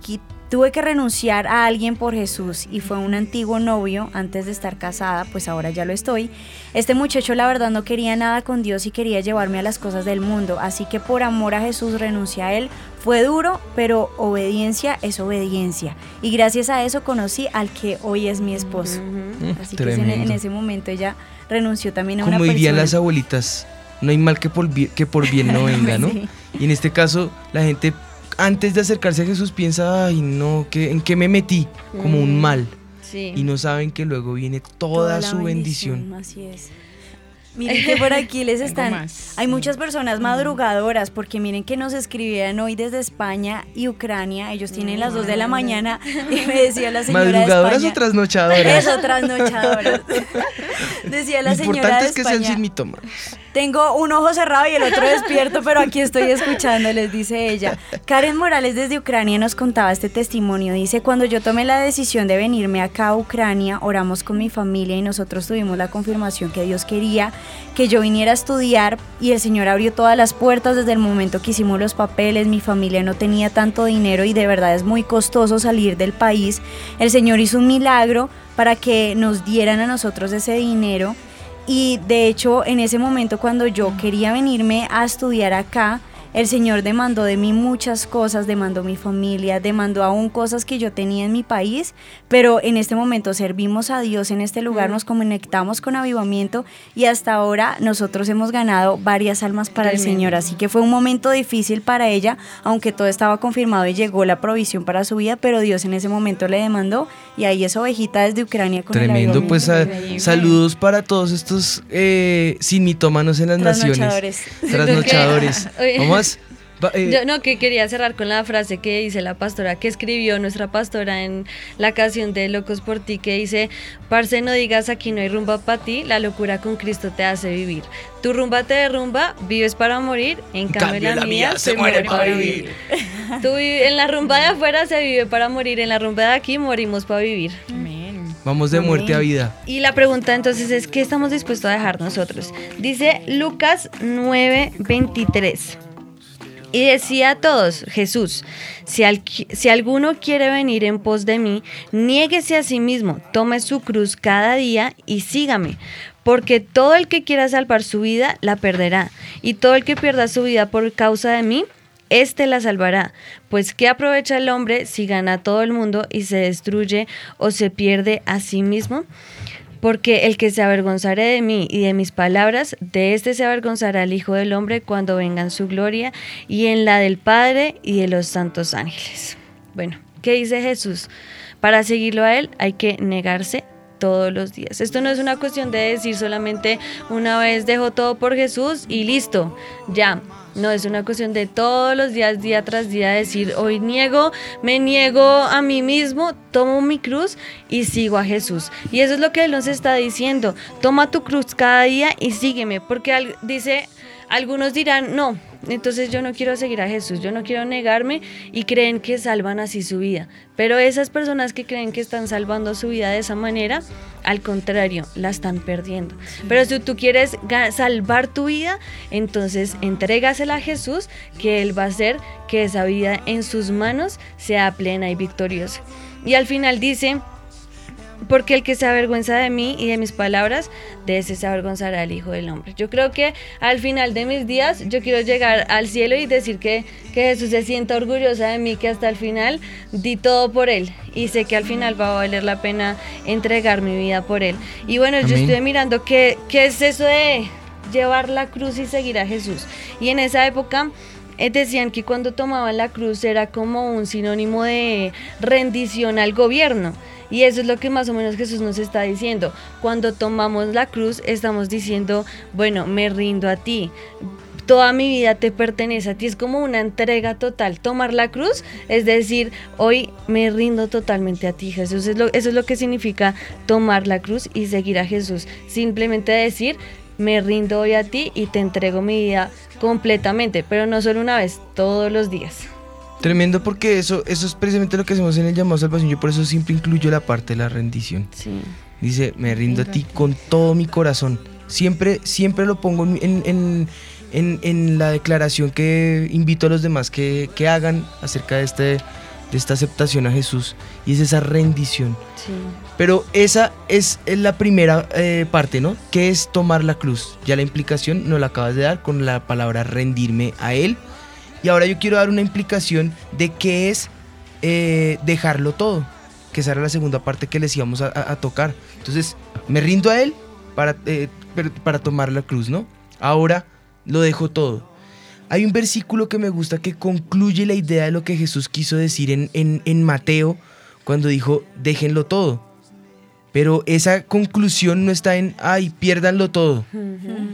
tuve que renunciar a alguien por Jesús y fue un antiguo novio antes de estar casada, pues ahora ya lo estoy. Este muchacho la verdad no quería nada con Dios y quería llevarme a las cosas del mundo, así que por amor a Jesús renuncié a él. Fue duro, pero obediencia es obediencia. Y gracias a eso conocí al que hoy es mi esposo. Así que en, ese momento ella renunció también a una Como dirían las abuelitas, no hay mal que por, que por bien no venga, ¿no? Sí. Y en este caso, la gente antes de acercarse a Jesús piensa, ay no, ¿qué- ¿en qué me metí? Como un Mm. mal. Sí. Y no saben que luego viene toda, la su bendición. Así es. Miren que por aquí les están. Hay muchas personas madrugadoras porque miren que nos escribían hoy desde España y Ucrania. Ellos tienen las 2 de la mañana y me decía la señora de ¿Madrugadoras España. o trasnochadoras? Eso, trasnochadoras. decía la Lo señora importante de es que sean España. sin mitómanos. Tengo un ojo cerrado y el otro despierto, pero aquí estoy escuchando, les dice ella. Karen Morales desde Ucrania nos contaba este testimonio. Dice, cuando yo tomé la decisión de venirme acá a Ucrania, oramos con mi familia y nosotros tuvimos la confirmación que Dios quería que yo viniera a estudiar y el Señor abrió todas las puertas desde el momento que hicimos los papeles. Mi familia no tenía tanto dinero y de verdad es muy costoso salir del país. El Señor hizo un milagro para que nos dieran a nosotros ese dinero. Y de hecho, en ese momento cuando yo quería venirme a estudiar acá, el Señor demandó de mí muchas cosas, demandó mi familia, demandó aún cosas que yo tenía en mi país, pero en este momento servimos a Dios en este lugar, nos conectamos con avivamiento y hasta ahora nosotros hemos ganado varias almas para el. Señor, así que fue un momento difícil para ella, aunque todo estaba confirmado y llegó la provisión para su vida, pero Dios en ese momento le demandó y ahí es ovejita desde Ucrania con el Tremendo, pues a- saludos para todos estos eh, sin mitómanos en las naciones. Trasnochadores. Trasnochadores. Vamos, eh, Yo no, que quería cerrar con la frase que dice la pastora, que escribió nuestra pastora en la canción de Locos por ti, que dice, parce no digas aquí no hay rumba para ti, la locura con Cristo te hace vivir. Tu rumba te derrumba, vives para morir, en cambio, la, mía, se muere para vivir. Tú en la rumba de afuera se vive para morir, en la rumba de aquí morimos para vivir. Vamos de muerte a vida. Y la pregunta entonces es, ¿qué estamos dispuestos a dejar nosotros? Dice Lucas 9:23. Y decía a todos, Jesús, si, si alguno quiere venir en pos de mí, niéguese a sí mismo, tome su cruz cada día y sígame. Porque todo el que quiera salvar su vida, la perderá. Y todo el que pierda su vida por causa de mí, éste la salvará. Pues ¿qué aprovecha el hombre si gana todo el mundo y se destruye o se pierde a sí mismo? Porque el que se avergonzare de mí y de mis palabras, de éste se avergonzará el Hijo del Hombre cuando venga en su gloria y en la del Padre y de los santos ángeles. Bueno, ¿qué dice Jesús? Para seguirlo a Él hay que negarse todos los días. Esto no es una cuestión de decir solamente una vez dejo todo por Jesús y listo, ya. No, es una cuestión de todos los días, día tras día, decir, hoy niego, me niego a mí mismo, tomo mi cruz y sigo a Jesús. Y eso es lo que Él nos está diciendo. Toma tu cruz cada día y sígueme, porque dice, algunos dirán, no, entonces yo no quiero seguir a Jesús, yo no quiero negarme y creen que salvan así su vida. Pero esas personas que creen que están salvando su vida de esa manera, al contrario, la están perdiendo. Pero si tú quieres salvar tu vida, entonces entrégasela a Jesús, que Él va a hacer que esa vida en sus manos sea plena y victoriosa. Y al final dice, porque el que se avergüenza de mí y de mis palabras, de ese se avergonzará el Hijo del Hombre. Yo creo que al final de mis días yo quiero llegar al cielo y decir que, que Jesús se sienta orgullosa de mí, que hasta el final di todo por Él y sé que al final va a valer la pena entregar mi vida por Él. Y bueno, yo estuve mirando qué, qué es eso de llevar la cruz y seguir a Jesús. Y en esa época eh, decían que cuando tomaban la cruz era como un sinónimo de rendición al gobierno. Y eso es lo que más o menos Jesús nos está diciendo. Cuando tomamos la cruz estamos diciendo, bueno, me rindo a ti. Toda mi vida te pertenece a ti. Es como una entrega total. Tomar la cruz es decir, hoy me rindo totalmente a ti, Jesús. Es lo- eso es lo que significa tomar la cruz y seguir a Jesús. Simplemente decir, me rindo hoy a ti y te entrego mi vida completamente, pero no solo una vez, todos los días. Tremendo porque eso, eso es precisamente lo que hacemos en el llamado a salvación. Yo por eso siempre incluyo la parte de la rendición. Sí. Dice, me rindo a ti con todo mi corazón. Siempre, siempre lo pongo en, en- en- en- la declaración que invito a los demás que, que hagan acerca de, este, de esta aceptación a Jesús. Y es esa rendición. Sí. Pero esa es la primera eh, parte, ¿no? Que es tomar la cruz. Ya la implicación nos la acabas de dar con la palabra rendirme a Él. Y ahora yo quiero dar una implicación de qué es eh, dejarlo todo. Que esa era la segunda parte que les íbamos a, tocar. Entonces, me rindo a Él para, eh, para tomar la cruz, ¿no? Ahora lo dejo todo. Hay un versículo que me gusta que concluye la idea de lo que Jesús quiso decir en- en Mateo cuando dijo, déjenlo todo. Pero esa conclusión no está en, ay, piérdanlo todo.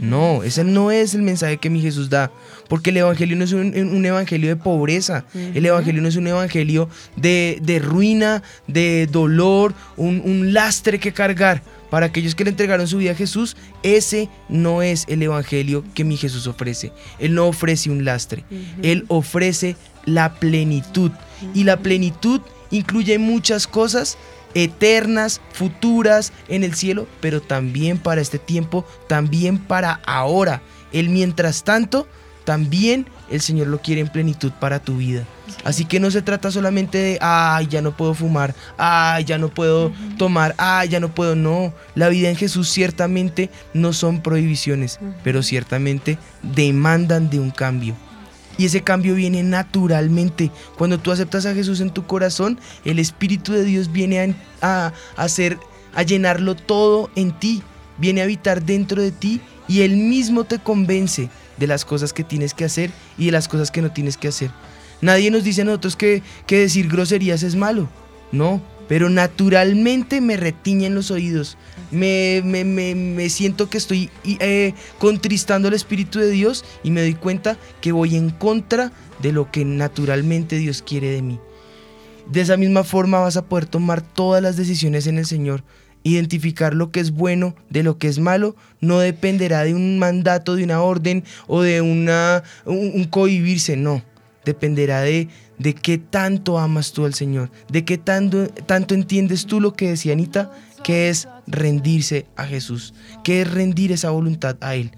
No, ese no es el mensaje que mi Jesús da. Porque el Evangelio no es un, un evangelio de pobreza. El Evangelio no es un Evangelio de, de ruina, de dolor, un, un lastre que cargar. Para aquellos que le entregaron su vida a Jesús, ese no es el Evangelio que mi Jesús ofrece. Él no ofrece un lastre. Él ofrece la plenitud. Y la plenitud incluye muchas cosas eternas, futuras en el cielo, pero también para este tiempo, también para ahora. El mientras tanto, también el Señor lo quiere en plenitud para tu vida. Así que no se trata solamente de, ay, ya no puedo fumar, ay, ya no puedo tomar, ay, ya no puedo. No, la vida en Jesús ciertamente no son prohibiciones, pero ciertamente demandan de un cambio. Y ese cambio viene naturalmente. Cuando tú aceptas a Jesús en tu corazón, el Espíritu de Dios viene a, a, hacer, a llenarlo todo en ti. Viene a habitar dentro de ti y Él mismo te convence de las cosas que tienes que hacer y de las cosas que no tienes que hacer. Nadie nos dice a nosotros que, que decir groserías es malo. No, pero naturalmente me retiñen los oídos. Me, me- me- me siento que estoy eh, contristando al Espíritu de Dios y me doy cuenta que voy en contra de lo que naturalmente Dios quiere de mí. De esa misma forma vas a poder tomar todas las decisiones en el Señor. Identificar lo que es bueno de lo que es malo no dependerá de un mandato, de una orden o de una, un, un cohibirse, no. Dependerá de, de qué tanto amas tú al Señor, de qué tanto, tanto entiendes tú lo que decía Anita, que es rendirse a Jesús, que es rendir esa voluntad a Él.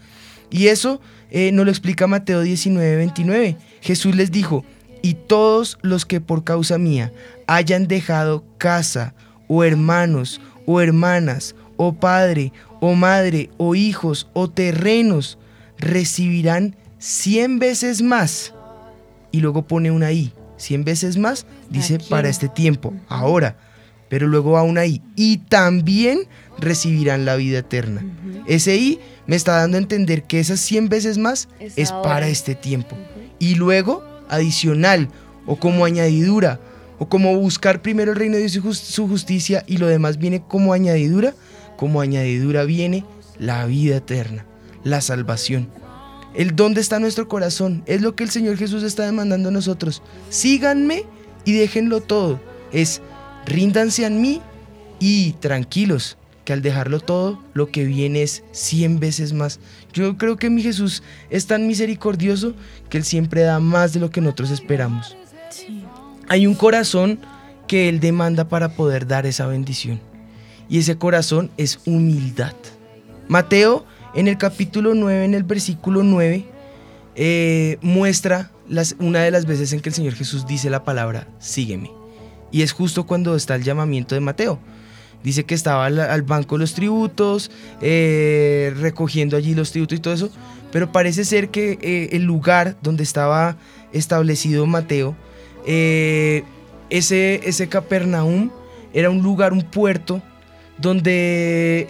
Y eso eh, nos lo explica Mateo 19, 29. Jesús les dijo, y todos los que por causa mía hayan dejado casa, o hermanos, o hermanas, o padre, o madre, o hijos, o terrenos, recibirán cien veces más. Y luego pone una I, cien veces más, dice Aquí. para este tiempo, ahora. Pero luego una I, y también recibirán la vida eterna. Ese I me está dando a entender que esas 100 veces más Es para este tiempo. Y luego, adicional, o como añadidura, o como buscar primero el reino de Dios y su justicia y lo demás viene como añadidura, como añadidura viene la vida eterna, la salvación. El dónde está nuestro corazón es lo que el Señor Jesús está demandando a nosotros. Síganme y déjenlo todo. Es ríndanse a mí y tranquilos, que al dejarlo todo, lo que viene es 100 veces más. Yo creo que mi Jesús es tan misericordioso que Él siempre da más de lo que nosotros esperamos. Hay un corazón que Él demanda para poder dar esa bendición. Y ese corazón es humildad. Mateo, en el capítulo 9, en el versículo 9, eh, muestra una de las veces en que el Señor Jesús dice la palabra, sígueme. Y es justo cuando está el llamamiento de Mateo. Dice que estaba al, banco de los tributos, eh, recogiendo allí los tributos y todo eso, pero parece ser que eh, el lugar donde estaba establecido Mateo, ese, ese Capernaum era un lugar, un puerto, donde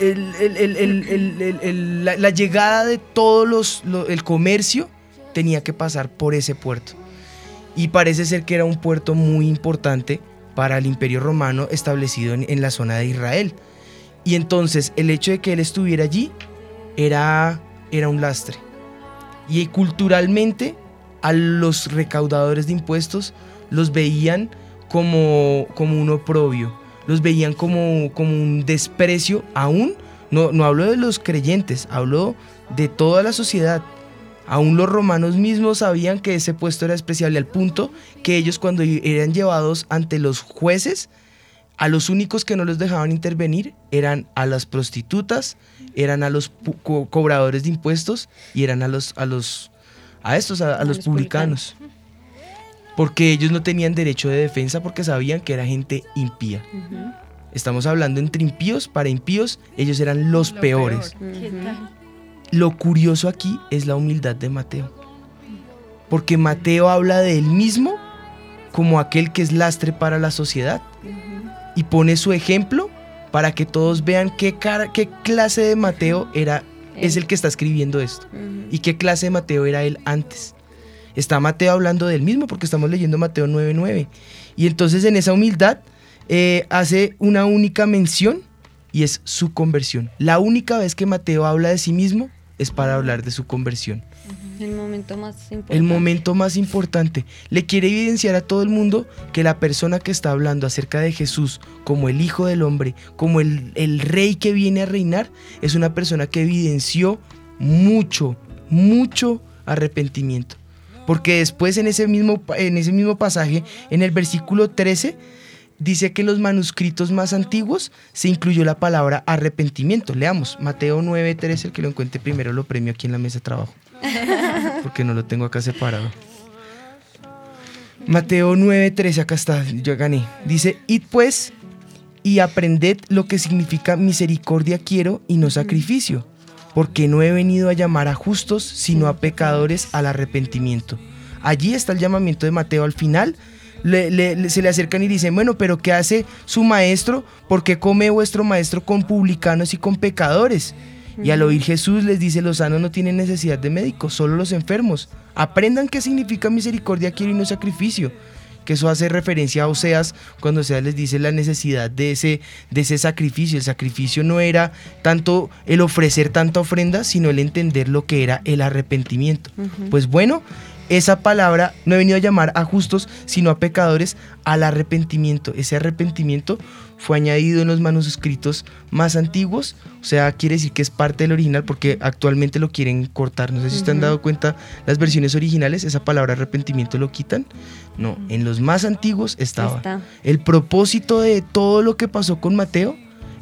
el- la, llegada de todo los, lo- el comercio tenía que pasar por ese puerto. Y parece ser que era un puerto muy importante para el imperio romano establecido en, en la zona de Israel. Y entonces el hecho de que él estuviera allí era, era un lastre. Y culturalmente a los recaudadores de impuestos los veían como, como un oprobio, los veían como, como un desprecio aún. No, no hablo de los creyentes, hablo de toda la sociedad. Aún los romanos mismos sabían que ese puesto era despreciable al punto que ellos cuando eran llevados ante los jueces, a los únicos que no los dejaban intervenir eran a las prostitutas, eran a los co- cobradores de impuestos y eran a los a los a estos a, a los publicanos. Porque ellos no tenían derecho de defensa porque sabían que era gente impía. Estamos hablando entre impíos, para impíos, ellos eran los Lo peores. peor. ¿Qué tal? Lo curioso aquí es la humildad de Mateo. Porque Mateo habla de él mismo como aquel que es lastre para la sociedad. Y pone su ejemplo para que todos vean qué, cara- qué clase de Mateo era, es el que está escribiendo esto. Y qué clase de Mateo era él antes. Está Mateo hablando del mismo porque estamos leyendo Mateo 9.9. Y entonces en esa humildad eh, hace una única mención y es su conversión. La única vez que Mateo habla de sí mismo es para hablar de su conversión. El momento más importante. El momento más importante. Le quiere evidenciar a todo el mundo que la persona que está hablando acerca de Jesús como el Hijo del Hombre, como el, el Rey que viene a reinar, es una persona que evidenció mucho, mucho arrepentimiento. Porque después en ese mismo, en ese mismo pasaje, en el versículo 13, dice que en los manuscritos más antiguos se incluyó la palabra arrepentimiento. Leamos, Mateo 9:13, el que lo encuentre primero lo premio aquí en la mesa de trabajo. Porque no lo tengo acá separado. Mateo 9:13, acá está, yo gané. Dice, id pues y aprended lo que significa misericordia quiero y no sacrificio, porque no he venido a llamar a justos, sino a pecadores al arrepentimiento. Allí está el llamamiento de Mateo al final. Le- le- le- se le acercan y dicen, bueno, pero ¿qué hace su maestro? ¿Por qué come vuestro maestro con publicanos y con pecadores? Y al oír Jesús les dice, los sanos no tienen necesidad de médicos, solo los enfermos. Aprendan qué significa misericordia quiero y no sacrificio. Que eso hace referencia a Oseas, cuando Oseas les dice la necesidad de ese, de ese sacrificio. El sacrificio no era tanto el ofrecer tanta ofrenda, sino el entender lo que era el arrepentimiento. Pues bueno, esa palabra no he venido a llamar a justos, sino a pecadores al arrepentimiento. Ese arrepentimiento fue añadido en los manuscritos más antiguos, o sea, quiere decir que es parte del original porque actualmente lo quieren cortar. No sé si se han dado cuenta, las versiones originales, esa palabra arrepentimiento lo quitan. No, en los más antiguos estaba. Está. El propósito de todo lo que pasó con Mateo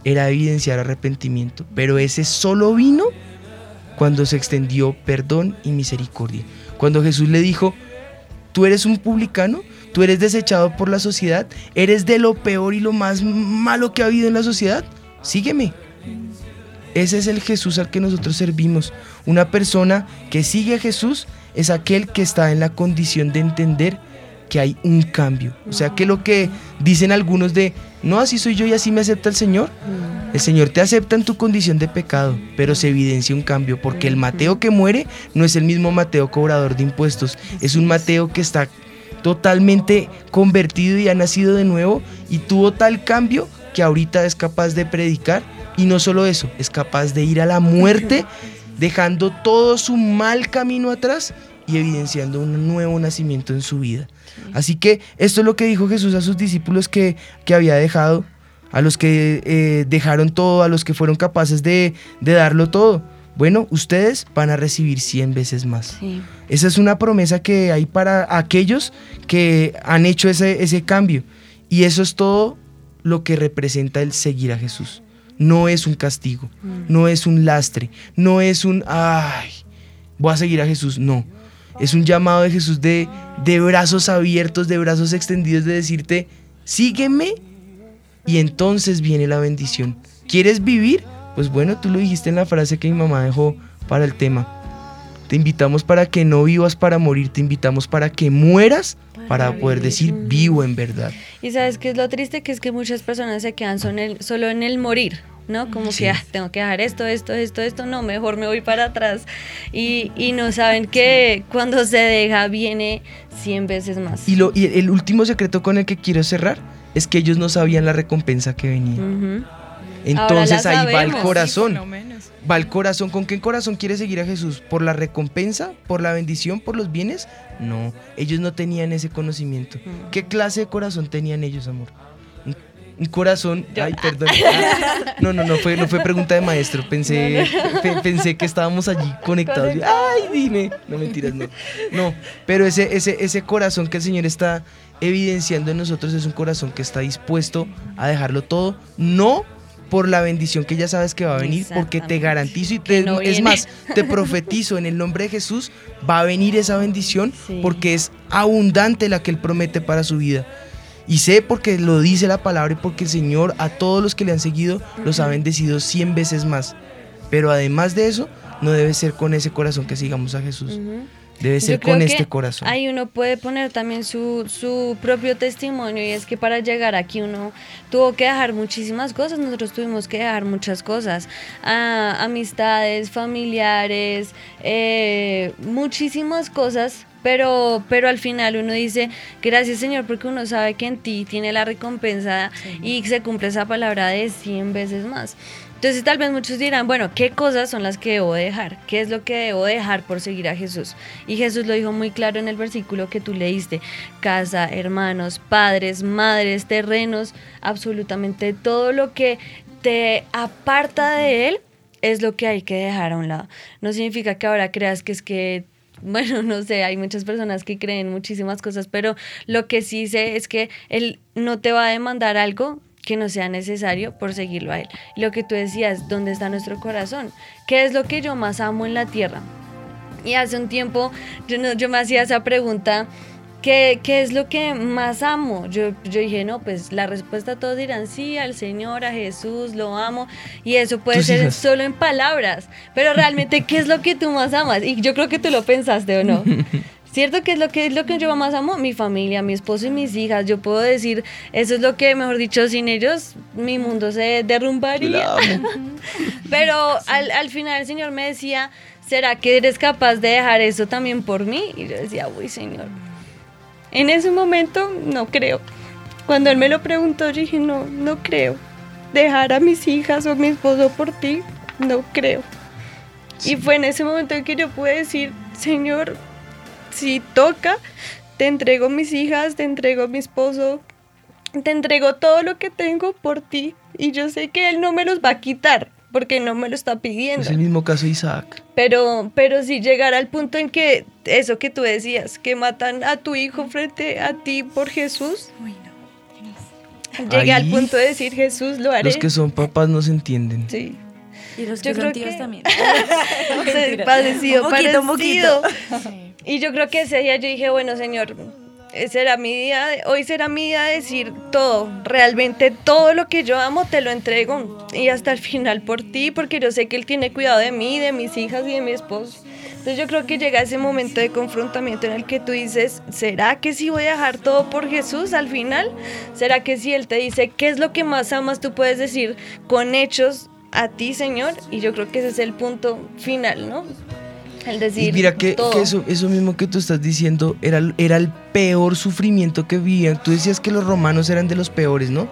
era evidenciar arrepentimiento, pero ese solo vino cuando se extendió perdón y misericordia. Cuando Jesús le dijo, tú eres un publicano, tú eres desechado por la sociedad, eres de lo peor y lo más malo que ha habido en la sociedad, sígueme. Ese es el Jesús al que nosotros servimos. Una persona que sigue a Jesús es aquel que está en la condición de entender que hay un cambio. O sea, que lo que dicen algunos de, no, así soy yo y así me acepta el Señor. El Señor te acepta en tu condición de pecado, pero se evidencia un cambio, porque el Mateo que muere no es el mismo Mateo cobrador de impuestos, es un Mateo que está totalmente convertido y ha nacido de nuevo y tuvo tal cambio que ahorita es capaz de predicar y no solo eso, es capaz de ir a la muerte dejando todo su mal camino atrás y evidenciando un nuevo nacimiento en su vida. Así que esto es lo que dijo Jesús a sus discípulos que, que había dejado, a los que eh, dejaron todo, a los que fueron capaces de, de darlo todo. Bueno, ustedes van a recibir 100 veces más. Sí. Esa es una promesa que hay para aquellos que han hecho ese, ese cambio. Y eso es todo lo que representa el seguir a Jesús. No es un castigo, no es un lastre, no es un, ay, voy a seguir a Jesús. No, es un llamado de Jesús de, de brazos abiertos, de brazos extendidos, de decirte, sígueme y entonces viene la bendición. ¿Quieres vivir? Pues bueno, tú lo dijiste en la frase que mi mamá dejó para el tema. Te invitamos para que no vivas para morir, te invitamos para que mueras para poder decir vivo en verdad. Y sabes qué es lo triste, que es que muchas personas se quedan el- solo en el morir, ¿no? Como Sí. que "Ah, tengo que dejar esto, esto, esto, esto, no, mejor me voy para atrás. Y, y no saben que cuando se deja viene 100 veces más. Y, lo, y el último secreto con el que quiero cerrar es que ellos no sabían la recompensa que venía. Entonces ahí va el corazón. Sí. Va el corazón. ¿Con qué corazón quiere seguir a Jesús? ¿Por la recompensa? ¿Por la bendición? ¿Por los bienes? No, ellos no tenían ese conocimiento. ¿Qué clase de corazón tenían ellos, amor? Un, un corazón... Ay, perdón. Ah, No, no, no fue, no fue pregunta de maestro. Pensé, pe- pensé que estábamos allí conectados. Ay, dime. No, mentiras, no. No, pero ese, ese, ese corazón que el Señor está evidenciando en nosotros es un corazón que está dispuesto a dejarlo todo. No por la bendición que ya sabes que va a venir, porque te garantizo y te, no es más, te profetizo en el nombre de Jesús, va a venir esa bendición Sí. porque es abundante la que Él promete para su vida. Y sé porque lo dice la palabra y porque el Señor a todos los que le han seguido los ha bendecido 100 veces más. Pero además de eso, no debe ser con ese corazón que sigamos a Jesús. Debe ser con este corazón. Ahí uno puede poner también su, su propio testimonio y es que para llegar aquí uno tuvo que dejar muchísimas cosas, nosotros tuvimos que dejar muchas cosas, Ah, amistades, familiares, eh, muchísimas cosas. Pero, pero al final uno dice, gracias Señor, porque uno sabe que en ti tiene la recompensa y se cumple esa palabra de 100 veces más. Entonces tal vez muchos dirán, bueno, ¿qué cosas son las que debo dejar? ¿Qué es lo que debo dejar por seguir a Jesús? Y Jesús lo dijo muy claro en el versículo que tú leíste. Casa, hermanos, padres, madres, terrenos, absolutamente todo lo que te aparta de Él es lo que hay que dejar a un lado. No significa que ahora creas que es que bueno, no sé, hay muchas personas que creen muchísimas cosas, pero lo que sí sé es que Él no te va a demandar algo que no sea necesario por seguirlo a Él. Lo que tú decías, ¿dónde está nuestro corazón? ¿Qué es lo que yo más amo en la tierra? Y hace un tiempo yo, no- yo me hacía esa pregunta, ¿qué, qué es lo que más amo? Yo, yo dije, no, pues la respuesta todos dirán sí, al Señor, a Jesús, lo amo. Y eso puede ser hijas. solo en palabras, pero realmente, ¿qué es lo que tú más amas? Y yo creo que tú lo pensaste o no. ¿Cierto? ¿Qué es lo que es lo que yo más amo? Mi familia, mi esposo y mis hijas. Yo puedo decir, eso es lo que, mejor dicho, sin ellos, mi mundo se derrumbaría. Pero al, al final el Señor me decía, ¿será que eres capaz de dejar eso también por mí? Y yo decía, uy, Señor. En ese momento no creo. Cuando él me lo preguntó, yo dije, no, no creo. Dejar a mis hijas o a mi esposo por ti, no creo. Y fue en ese momento en que yo pude decir, Señor, si toca, te entrego mis hijas, te entrego mi esposo, te entrego todo lo que tengo por ti. Y yo sé que Él no me los va a quitar, porque no me lo está pidiendo. Es el mismo caso de Isaac. Pero, pero si llegara al punto en que eso que tú decías, que matan a tu hijo frente a ti por Jesús, llegué al punto de decir Jesús lo haré. Los que son papás no se entienden. Sí. Y los Yo que son creo tíos que- también. Mentira. parecido, Un poquito, un parecido. poquito. Y yo creo que ese día yo dije, bueno, Señor, será mi día, de- hoy será mi día de decir todo, realmente todo lo que yo amo te lo entrego y hasta el final por ti, porque yo sé que Él tiene cuidado de mí, de mis hijas y de mi esposo. Entonces yo creo que llega ese momento de confrontamiento en el que tú dices, ¿será que sí voy a dejar todo por Jesús al final? ¿Será que si Él te dice qué es lo que más amas, tú puedes decir con hechos a ti, Señor? Y yo creo que ese es el punto final, ¿no? El decir Y mira que, todo. que eso, eso mismo que tú estás diciendo era, era el peor sufrimiento que vivían. Tú decías que los romanos eran de los peores, ¿no?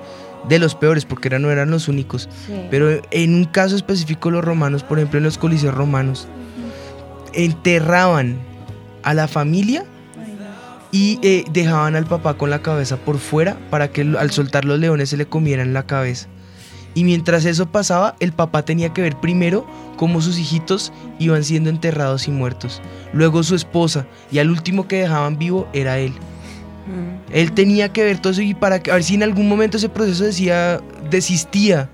De los peores, porque eran, no eran los únicos. Sí. Pero en un caso específico los romanos, por ejemplo en los coliseos romanos, enterraban a la familia y eh, dejaban al papá con la cabeza por fuera para que al soltar los leones se le comieran la cabeza. Y mientras eso pasaba, el papá tenía que ver primero cómo sus hijitos iban siendo enterrados y muertos. Luego su esposa y al último que dejaban vivo era él. Él tenía que ver todo eso y para que- a ver si en algún momento ese proceso decía, desistía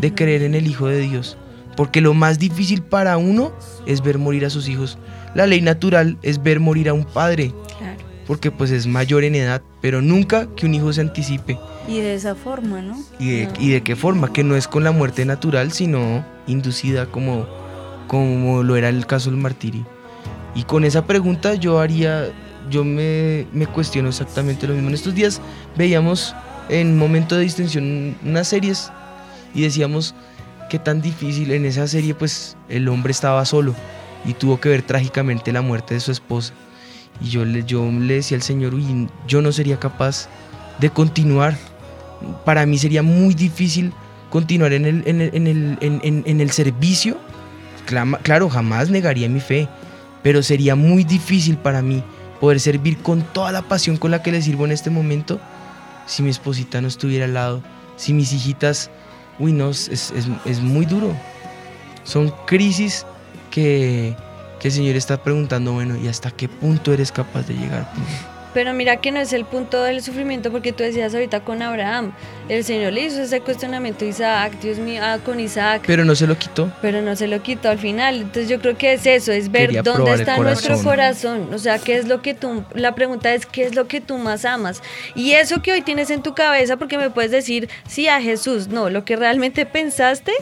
de creer en el Hijo de Dios. Porque lo más difícil para uno es ver morir a sus hijos. La ley natural es ver morir a un padre. Porque pues es mayor en edad, pero nunca que un hijo se anticipe. Y de esa forma, ¿no? ¿Y de, y de qué forma? Que no es con la muerte natural, sino inducida como, como lo era el caso del martirio. Y con esa pregunta yo haría, yo me, me cuestiono exactamente lo mismo. En estos días veíamos en momento de distensión unas series y decíamos que tan difícil en esa serie pues el hombre estaba solo y tuvo que ver trágicamente la muerte de su esposa. Y yo le, yo le decía al Señor, uy, yo no sería capaz de continuar. Para mí sería muy difícil continuar en el, en el, en el, en- el servicio. Clama- claro, jamás negaría mi fe, pero sería muy difícil para mí poder servir con toda la pasión con la que le sirvo en este momento si mi esposita no estuviera al lado, si mis hijitas, uy, no, es, es- es muy duro. Son crisis que, que el Señor está preguntando, bueno, ¿y hasta qué punto eres capaz de llegar? Pero mira que no es el punto del sufrimiento porque tú decías ahorita con Abraham, el Señor le hizo ese cuestionamiento a Isaac, Dios mío, ah, con Isaac, Pero no se lo quitó. pero no se lo quitó al final. Entonces yo creo que es eso, es ver Quería dónde está nuestro corazón. corazón. O sea, qué es lo que tú, la pregunta es qué es lo que tú más amas. Y eso que hoy tienes en tu cabeza, porque me puedes decir, sí, a Jesús, no, lo que realmente pensaste,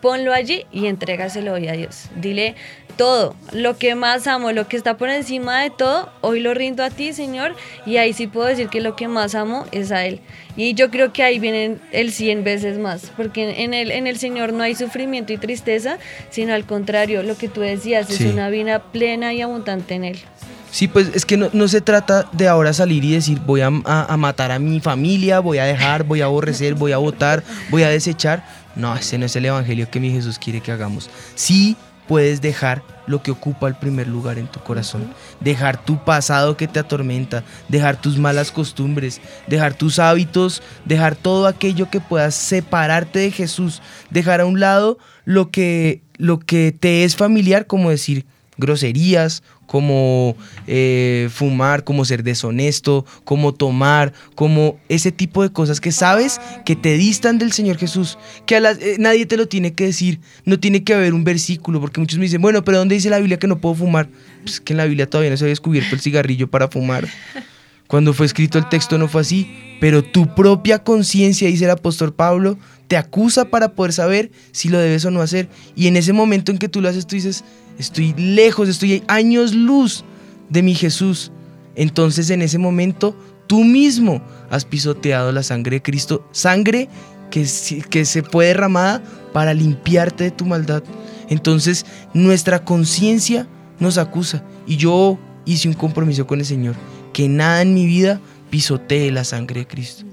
ponlo allí y entrégaselo hoy a Dios. Dile todo, lo que más amo, lo que está por encima de todo, hoy lo rindo a ti, Señor, y ahí sí puedo decir que lo que más amo es a Él. Y yo creo que ahí vienen el 100 veces más, porque en el, en el Señor no hay sufrimiento y tristeza, sino al contrario, lo que tú decías, Sí. es una vida plena y abundante en Él. Sí, pues es que no, no se trata de ahora salir y decir voy a, a- a matar a mi familia, voy a dejar, voy a aborrecer, voy a votar, voy a desechar. No, ese no es el evangelio que mi Jesús quiere que hagamos. Sí puedes dejar lo que ocupa el primer lugar en tu corazón. Dejar tu pasado que te atormenta, dejar tus malas costumbres, dejar tus hábitos, dejar todo aquello que puedas separarte de Jesús, dejar a un lado lo que, lo que te es familiar, como decir groserías, como eh, fumar, como ser deshonesto, como tomar, como ese tipo de cosas que sabes que te distan del Señor Jesús, que a eh, nadie te lo tiene que decir, no tiene que haber un versículo, porque muchos me dicen, bueno, pero ¿dónde dice la Biblia que no puedo fumar? Pues que en la Biblia todavía no se había descubierto el cigarrillo para fumar. Cuando fue escrito el texto no fue así, pero tu propia conciencia, dice el apóstol Pablo, te acusa para poder saber si lo debes o no hacer. Y en ese momento en que tú lo haces, tú dices, estoy lejos, estoy años luz de mi Jesús. Entonces en ese momento tú mismo has pisoteado la sangre de Cristo, sangre que, se fue derramada para limpiarte de tu maldad. Entonces nuestra conciencia nos acusa y yo hice un compromiso con el Señor que nada en mi vida pisotee la sangre de Cristo.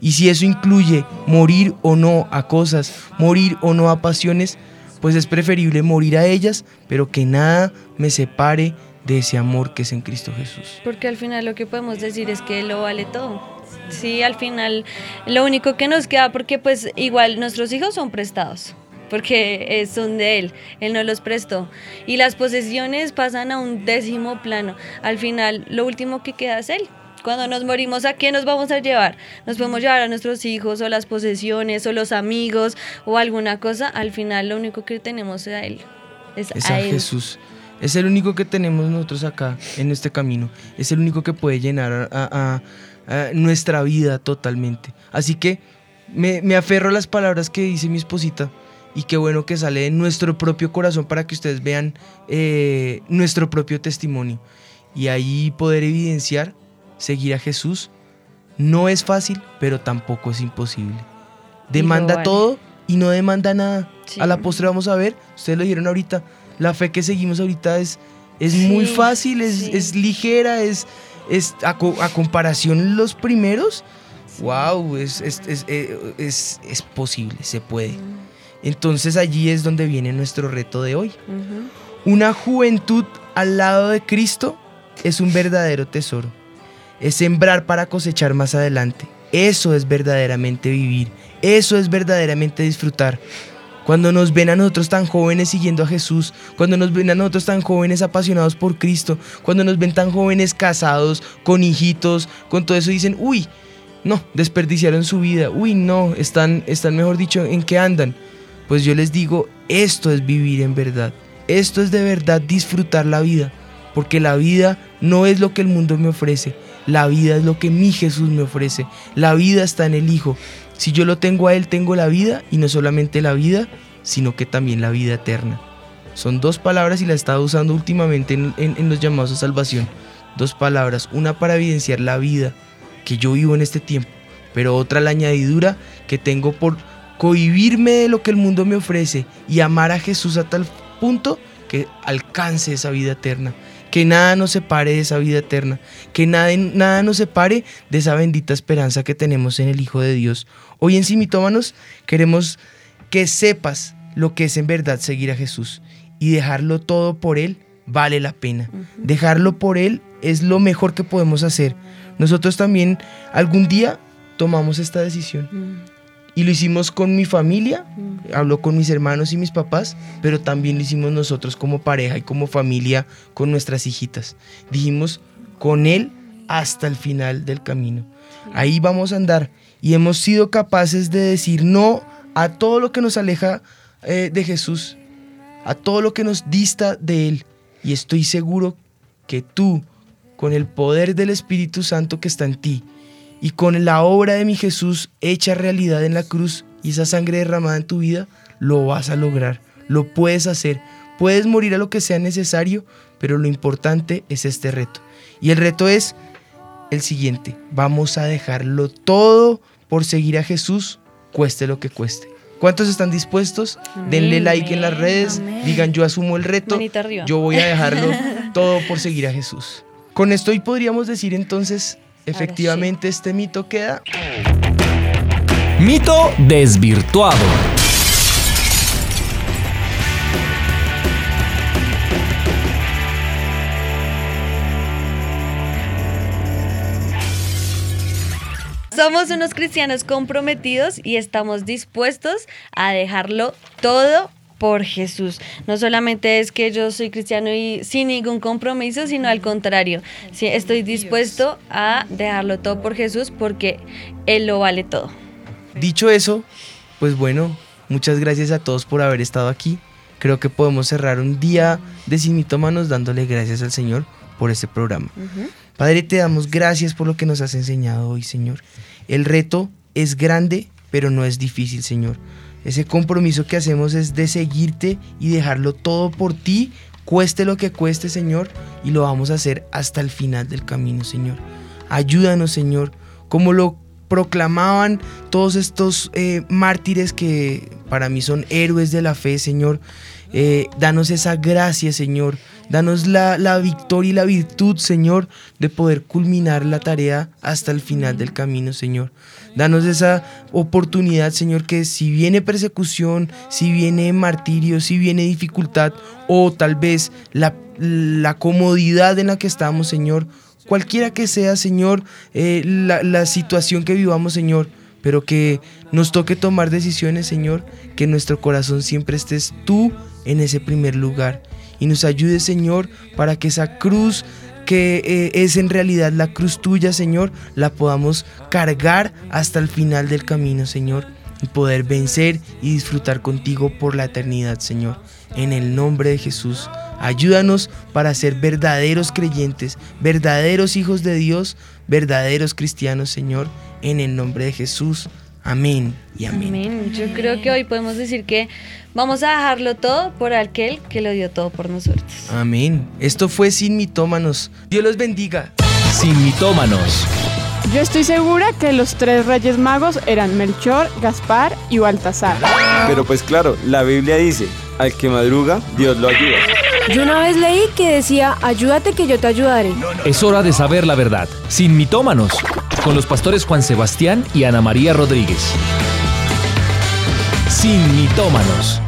Y si eso incluye morir o no a cosas, morir o no a pasiones, pues es preferible morir a ellas, pero que nada me separe de ese amor que es en Cristo Jesús. Porque al final lo que podemos decir es que lo vale todo. Sí, al final lo único que nos queda, porque pues igual nuestros hijos son prestados, porque son de Él, Él no los prestó. Y las posesiones pasan a un décimo plano. Al final lo último que queda es Él. Cuando nos morimos, ¿a qué nos vamos a llevar? Nos podemos llevar a nuestros hijos o las posesiones o los amigos o alguna cosa. Al final lo único que tenemos es a Él. Es, Es a, a Él. Jesús. Es el único que tenemos nosotros acá en este camino. Es el único que puede llenar a, a- a nuestra vida totalmente. Así que me, me aferro a las palabras que dice mi esposita y qué bueno que sale de nuestro propio corazón para que ustedes vean eh, nuestro propio testimonio. Y ahí poder evidenciar, seguir a Jesús. No es fácil, pero tampoco es imposible. Demanda vale. todo y no demanda nada. Sí. A la postre vamos a ver, ustedes lo dijeron ahorita, la fe que seguimos ahorita es, es muy fácil, es, sí. es ligera, es, es a, co- a comparación los primeros, wow, es, es, es, eh, es- es posible, se puede. Entonces allí es donde viene nuestro reto de hoy. Una juventud al lado de Cristo es un verdadero tesoro. Es sembrar para cosechar más adelante. Eso es verdaderamente vivir. Eso es verdaderamente disfrutar. Cuando nos ven a nosotros tan jóvenes siguiendo a Jesús, cuando nos ven a nosotros tan jóvenes apasionados por Cristo, cuando nos ven tan jóvenes casados, con hijitos, con todo eso, dicen, uy, no, desperdiciaron su vida, uy, no, están, están mejor dicho, ¿en qué andan? Pues yo les digo, esto es vivir en verdad. Esto es de verdad disfrutar la vida. Porque la vida no es lo que el mundo me ofrece. La vida es lo que mi Jesús me ofrece. La vida está en el Hijo. Si yo lo tengo a Él, tengo la vida. Y no solamente la vida, sino que también la vida eterna. Son dos palabras y la he estado usando últimamente en, en- en los llamados a salvación. Dos palabras. Una para evidenciar la vida que yo vivo en este tiempo. Pero otra la añadidura que tengo por cohibirme de lo que el mundo me ofrece y amar a Jesús a tal punto que alcance esa vida eterna. Que nada nos separe de esa vida eterna. Que nada, nada nos separe de esa bendita esperanza que tenemos en el Hijo de Dios. Hoy en Simitómanos queremos que sepas lo que es en verdad seguir a Jesús y dejarlo todo por Él vale la pena. Dejarlo por Él es lo mejor que podemos hacer. Nosotros también algún día tomamos esta decisión. Y lo hicimos con mi familia, hablo con mis hermanos y mis papás, pero también lo hicimos nosotros como pareja y como familia con nuestras hijitas. Dijimos con Él hasta el final del camino. Ahí vamos a andar y hemos sido capaces de decir no a todo lo que nos aleja eh, de Jesús, a todo lo que nos dista de Él. Y estoy seguro que tú, con el poder del Espíritu Santo que está en ti, y con la obra de mi Jesús hecha realidad en la cruz y esa sangre derramada en tu vida, lo vas a lograr, lo puedes hacer, puedes morir a lo que sea necesario, pero lo importante es este reto. Y el reto es el siguiente, vamos a dejarlo todo por seguir a Jesús, cueste lo que cueste. ¿Cuántos están dispuestos? Denle like en las redes, digan yo asumo el reto, yo voy a dejarlo todo por seguir a Jesús. Con esto hoy podríamos decir entonces, efectivamente este mito queda Mito desvirtuado. Somos unos cristianos comprometidos y estamos dispuestos a dejarlo todo por Jesús. No solamente es que yo soy cristiano y sin ningún compromiso, sino al contrario. Sí, estoy dispuesto a dejarlo todo por Jesús porque Él lo vale todo. Dicho eso, pues bueno, muchas gracias a todos por haber estado aquí. Creo que podemos cerrar un día de Sin Mitómanos dándole gracias al Señor por este programa. Padre, te damos gracias por lo que nos has enseñado hoy, Señor. El reto es grande, pero no es difícil, Señor. Ese compromiso que hacemos es de seguirte y dejarlo todo por ti, cueste lo que cueste, Señor, y lo vamos a hacer hasta el final del camino, Señor. Ayúdanos, Señor, como lo proclamaban todos estos eh, mártires que para mí son héroes de la fe, Señor. Eh, danos esa gracia, Señor, Danos la, la victoria y la virtud, Señor, de poder culminar la tarea hasta el final del camino, Señor. Danos esa oportunidad, Señor, que si viene persecución, si viene martirio, si viene dificultad o tal vez la, la comodidad en la que estamos, Señor, cualquiera que sea, Señor, eh, la, la situación que vivamos, Señor, pero que nos toque tomar decisiones, Señor, que nuestro corazón siempre estés tú en ese primer lugar. Y nos ayude, Señor, para que esa cruz que eh, es en realidad la cruz tuya, Señor, la podamos cargar hasta el final del camino, Señor, y poder vencer y disfrutar contigo por la eternidad, Señor. En el nombre de Jesús, ayúdanos para ser verdaderos creyentes, verdaderos hijos de Dios, verdaderos cristianos, Señor, en el nombre de Jesús. Amén y amén. Amén. Yo creo que hoy podemos decir que vamos a dejarlo todo por aquel que lo dio todo por nosotros. Amén. Esto fue Sin Mitómanos. Dios los bendiga. Sin Mitómanos. Yo estoy segura que los tres reyes magos eran Melchor, Gaspar y Baltasar. Pero pues claro, la Biblia dice, al que madruga, Dios lo ayuda. Yo una vez leí que decía, ayúdate que yo te ayudaré. Es hora de saber la verdad. Sin Mitómanos. Con los pastores Juan Sebastián y Ana María Rodríguez. Sin Mitómanos.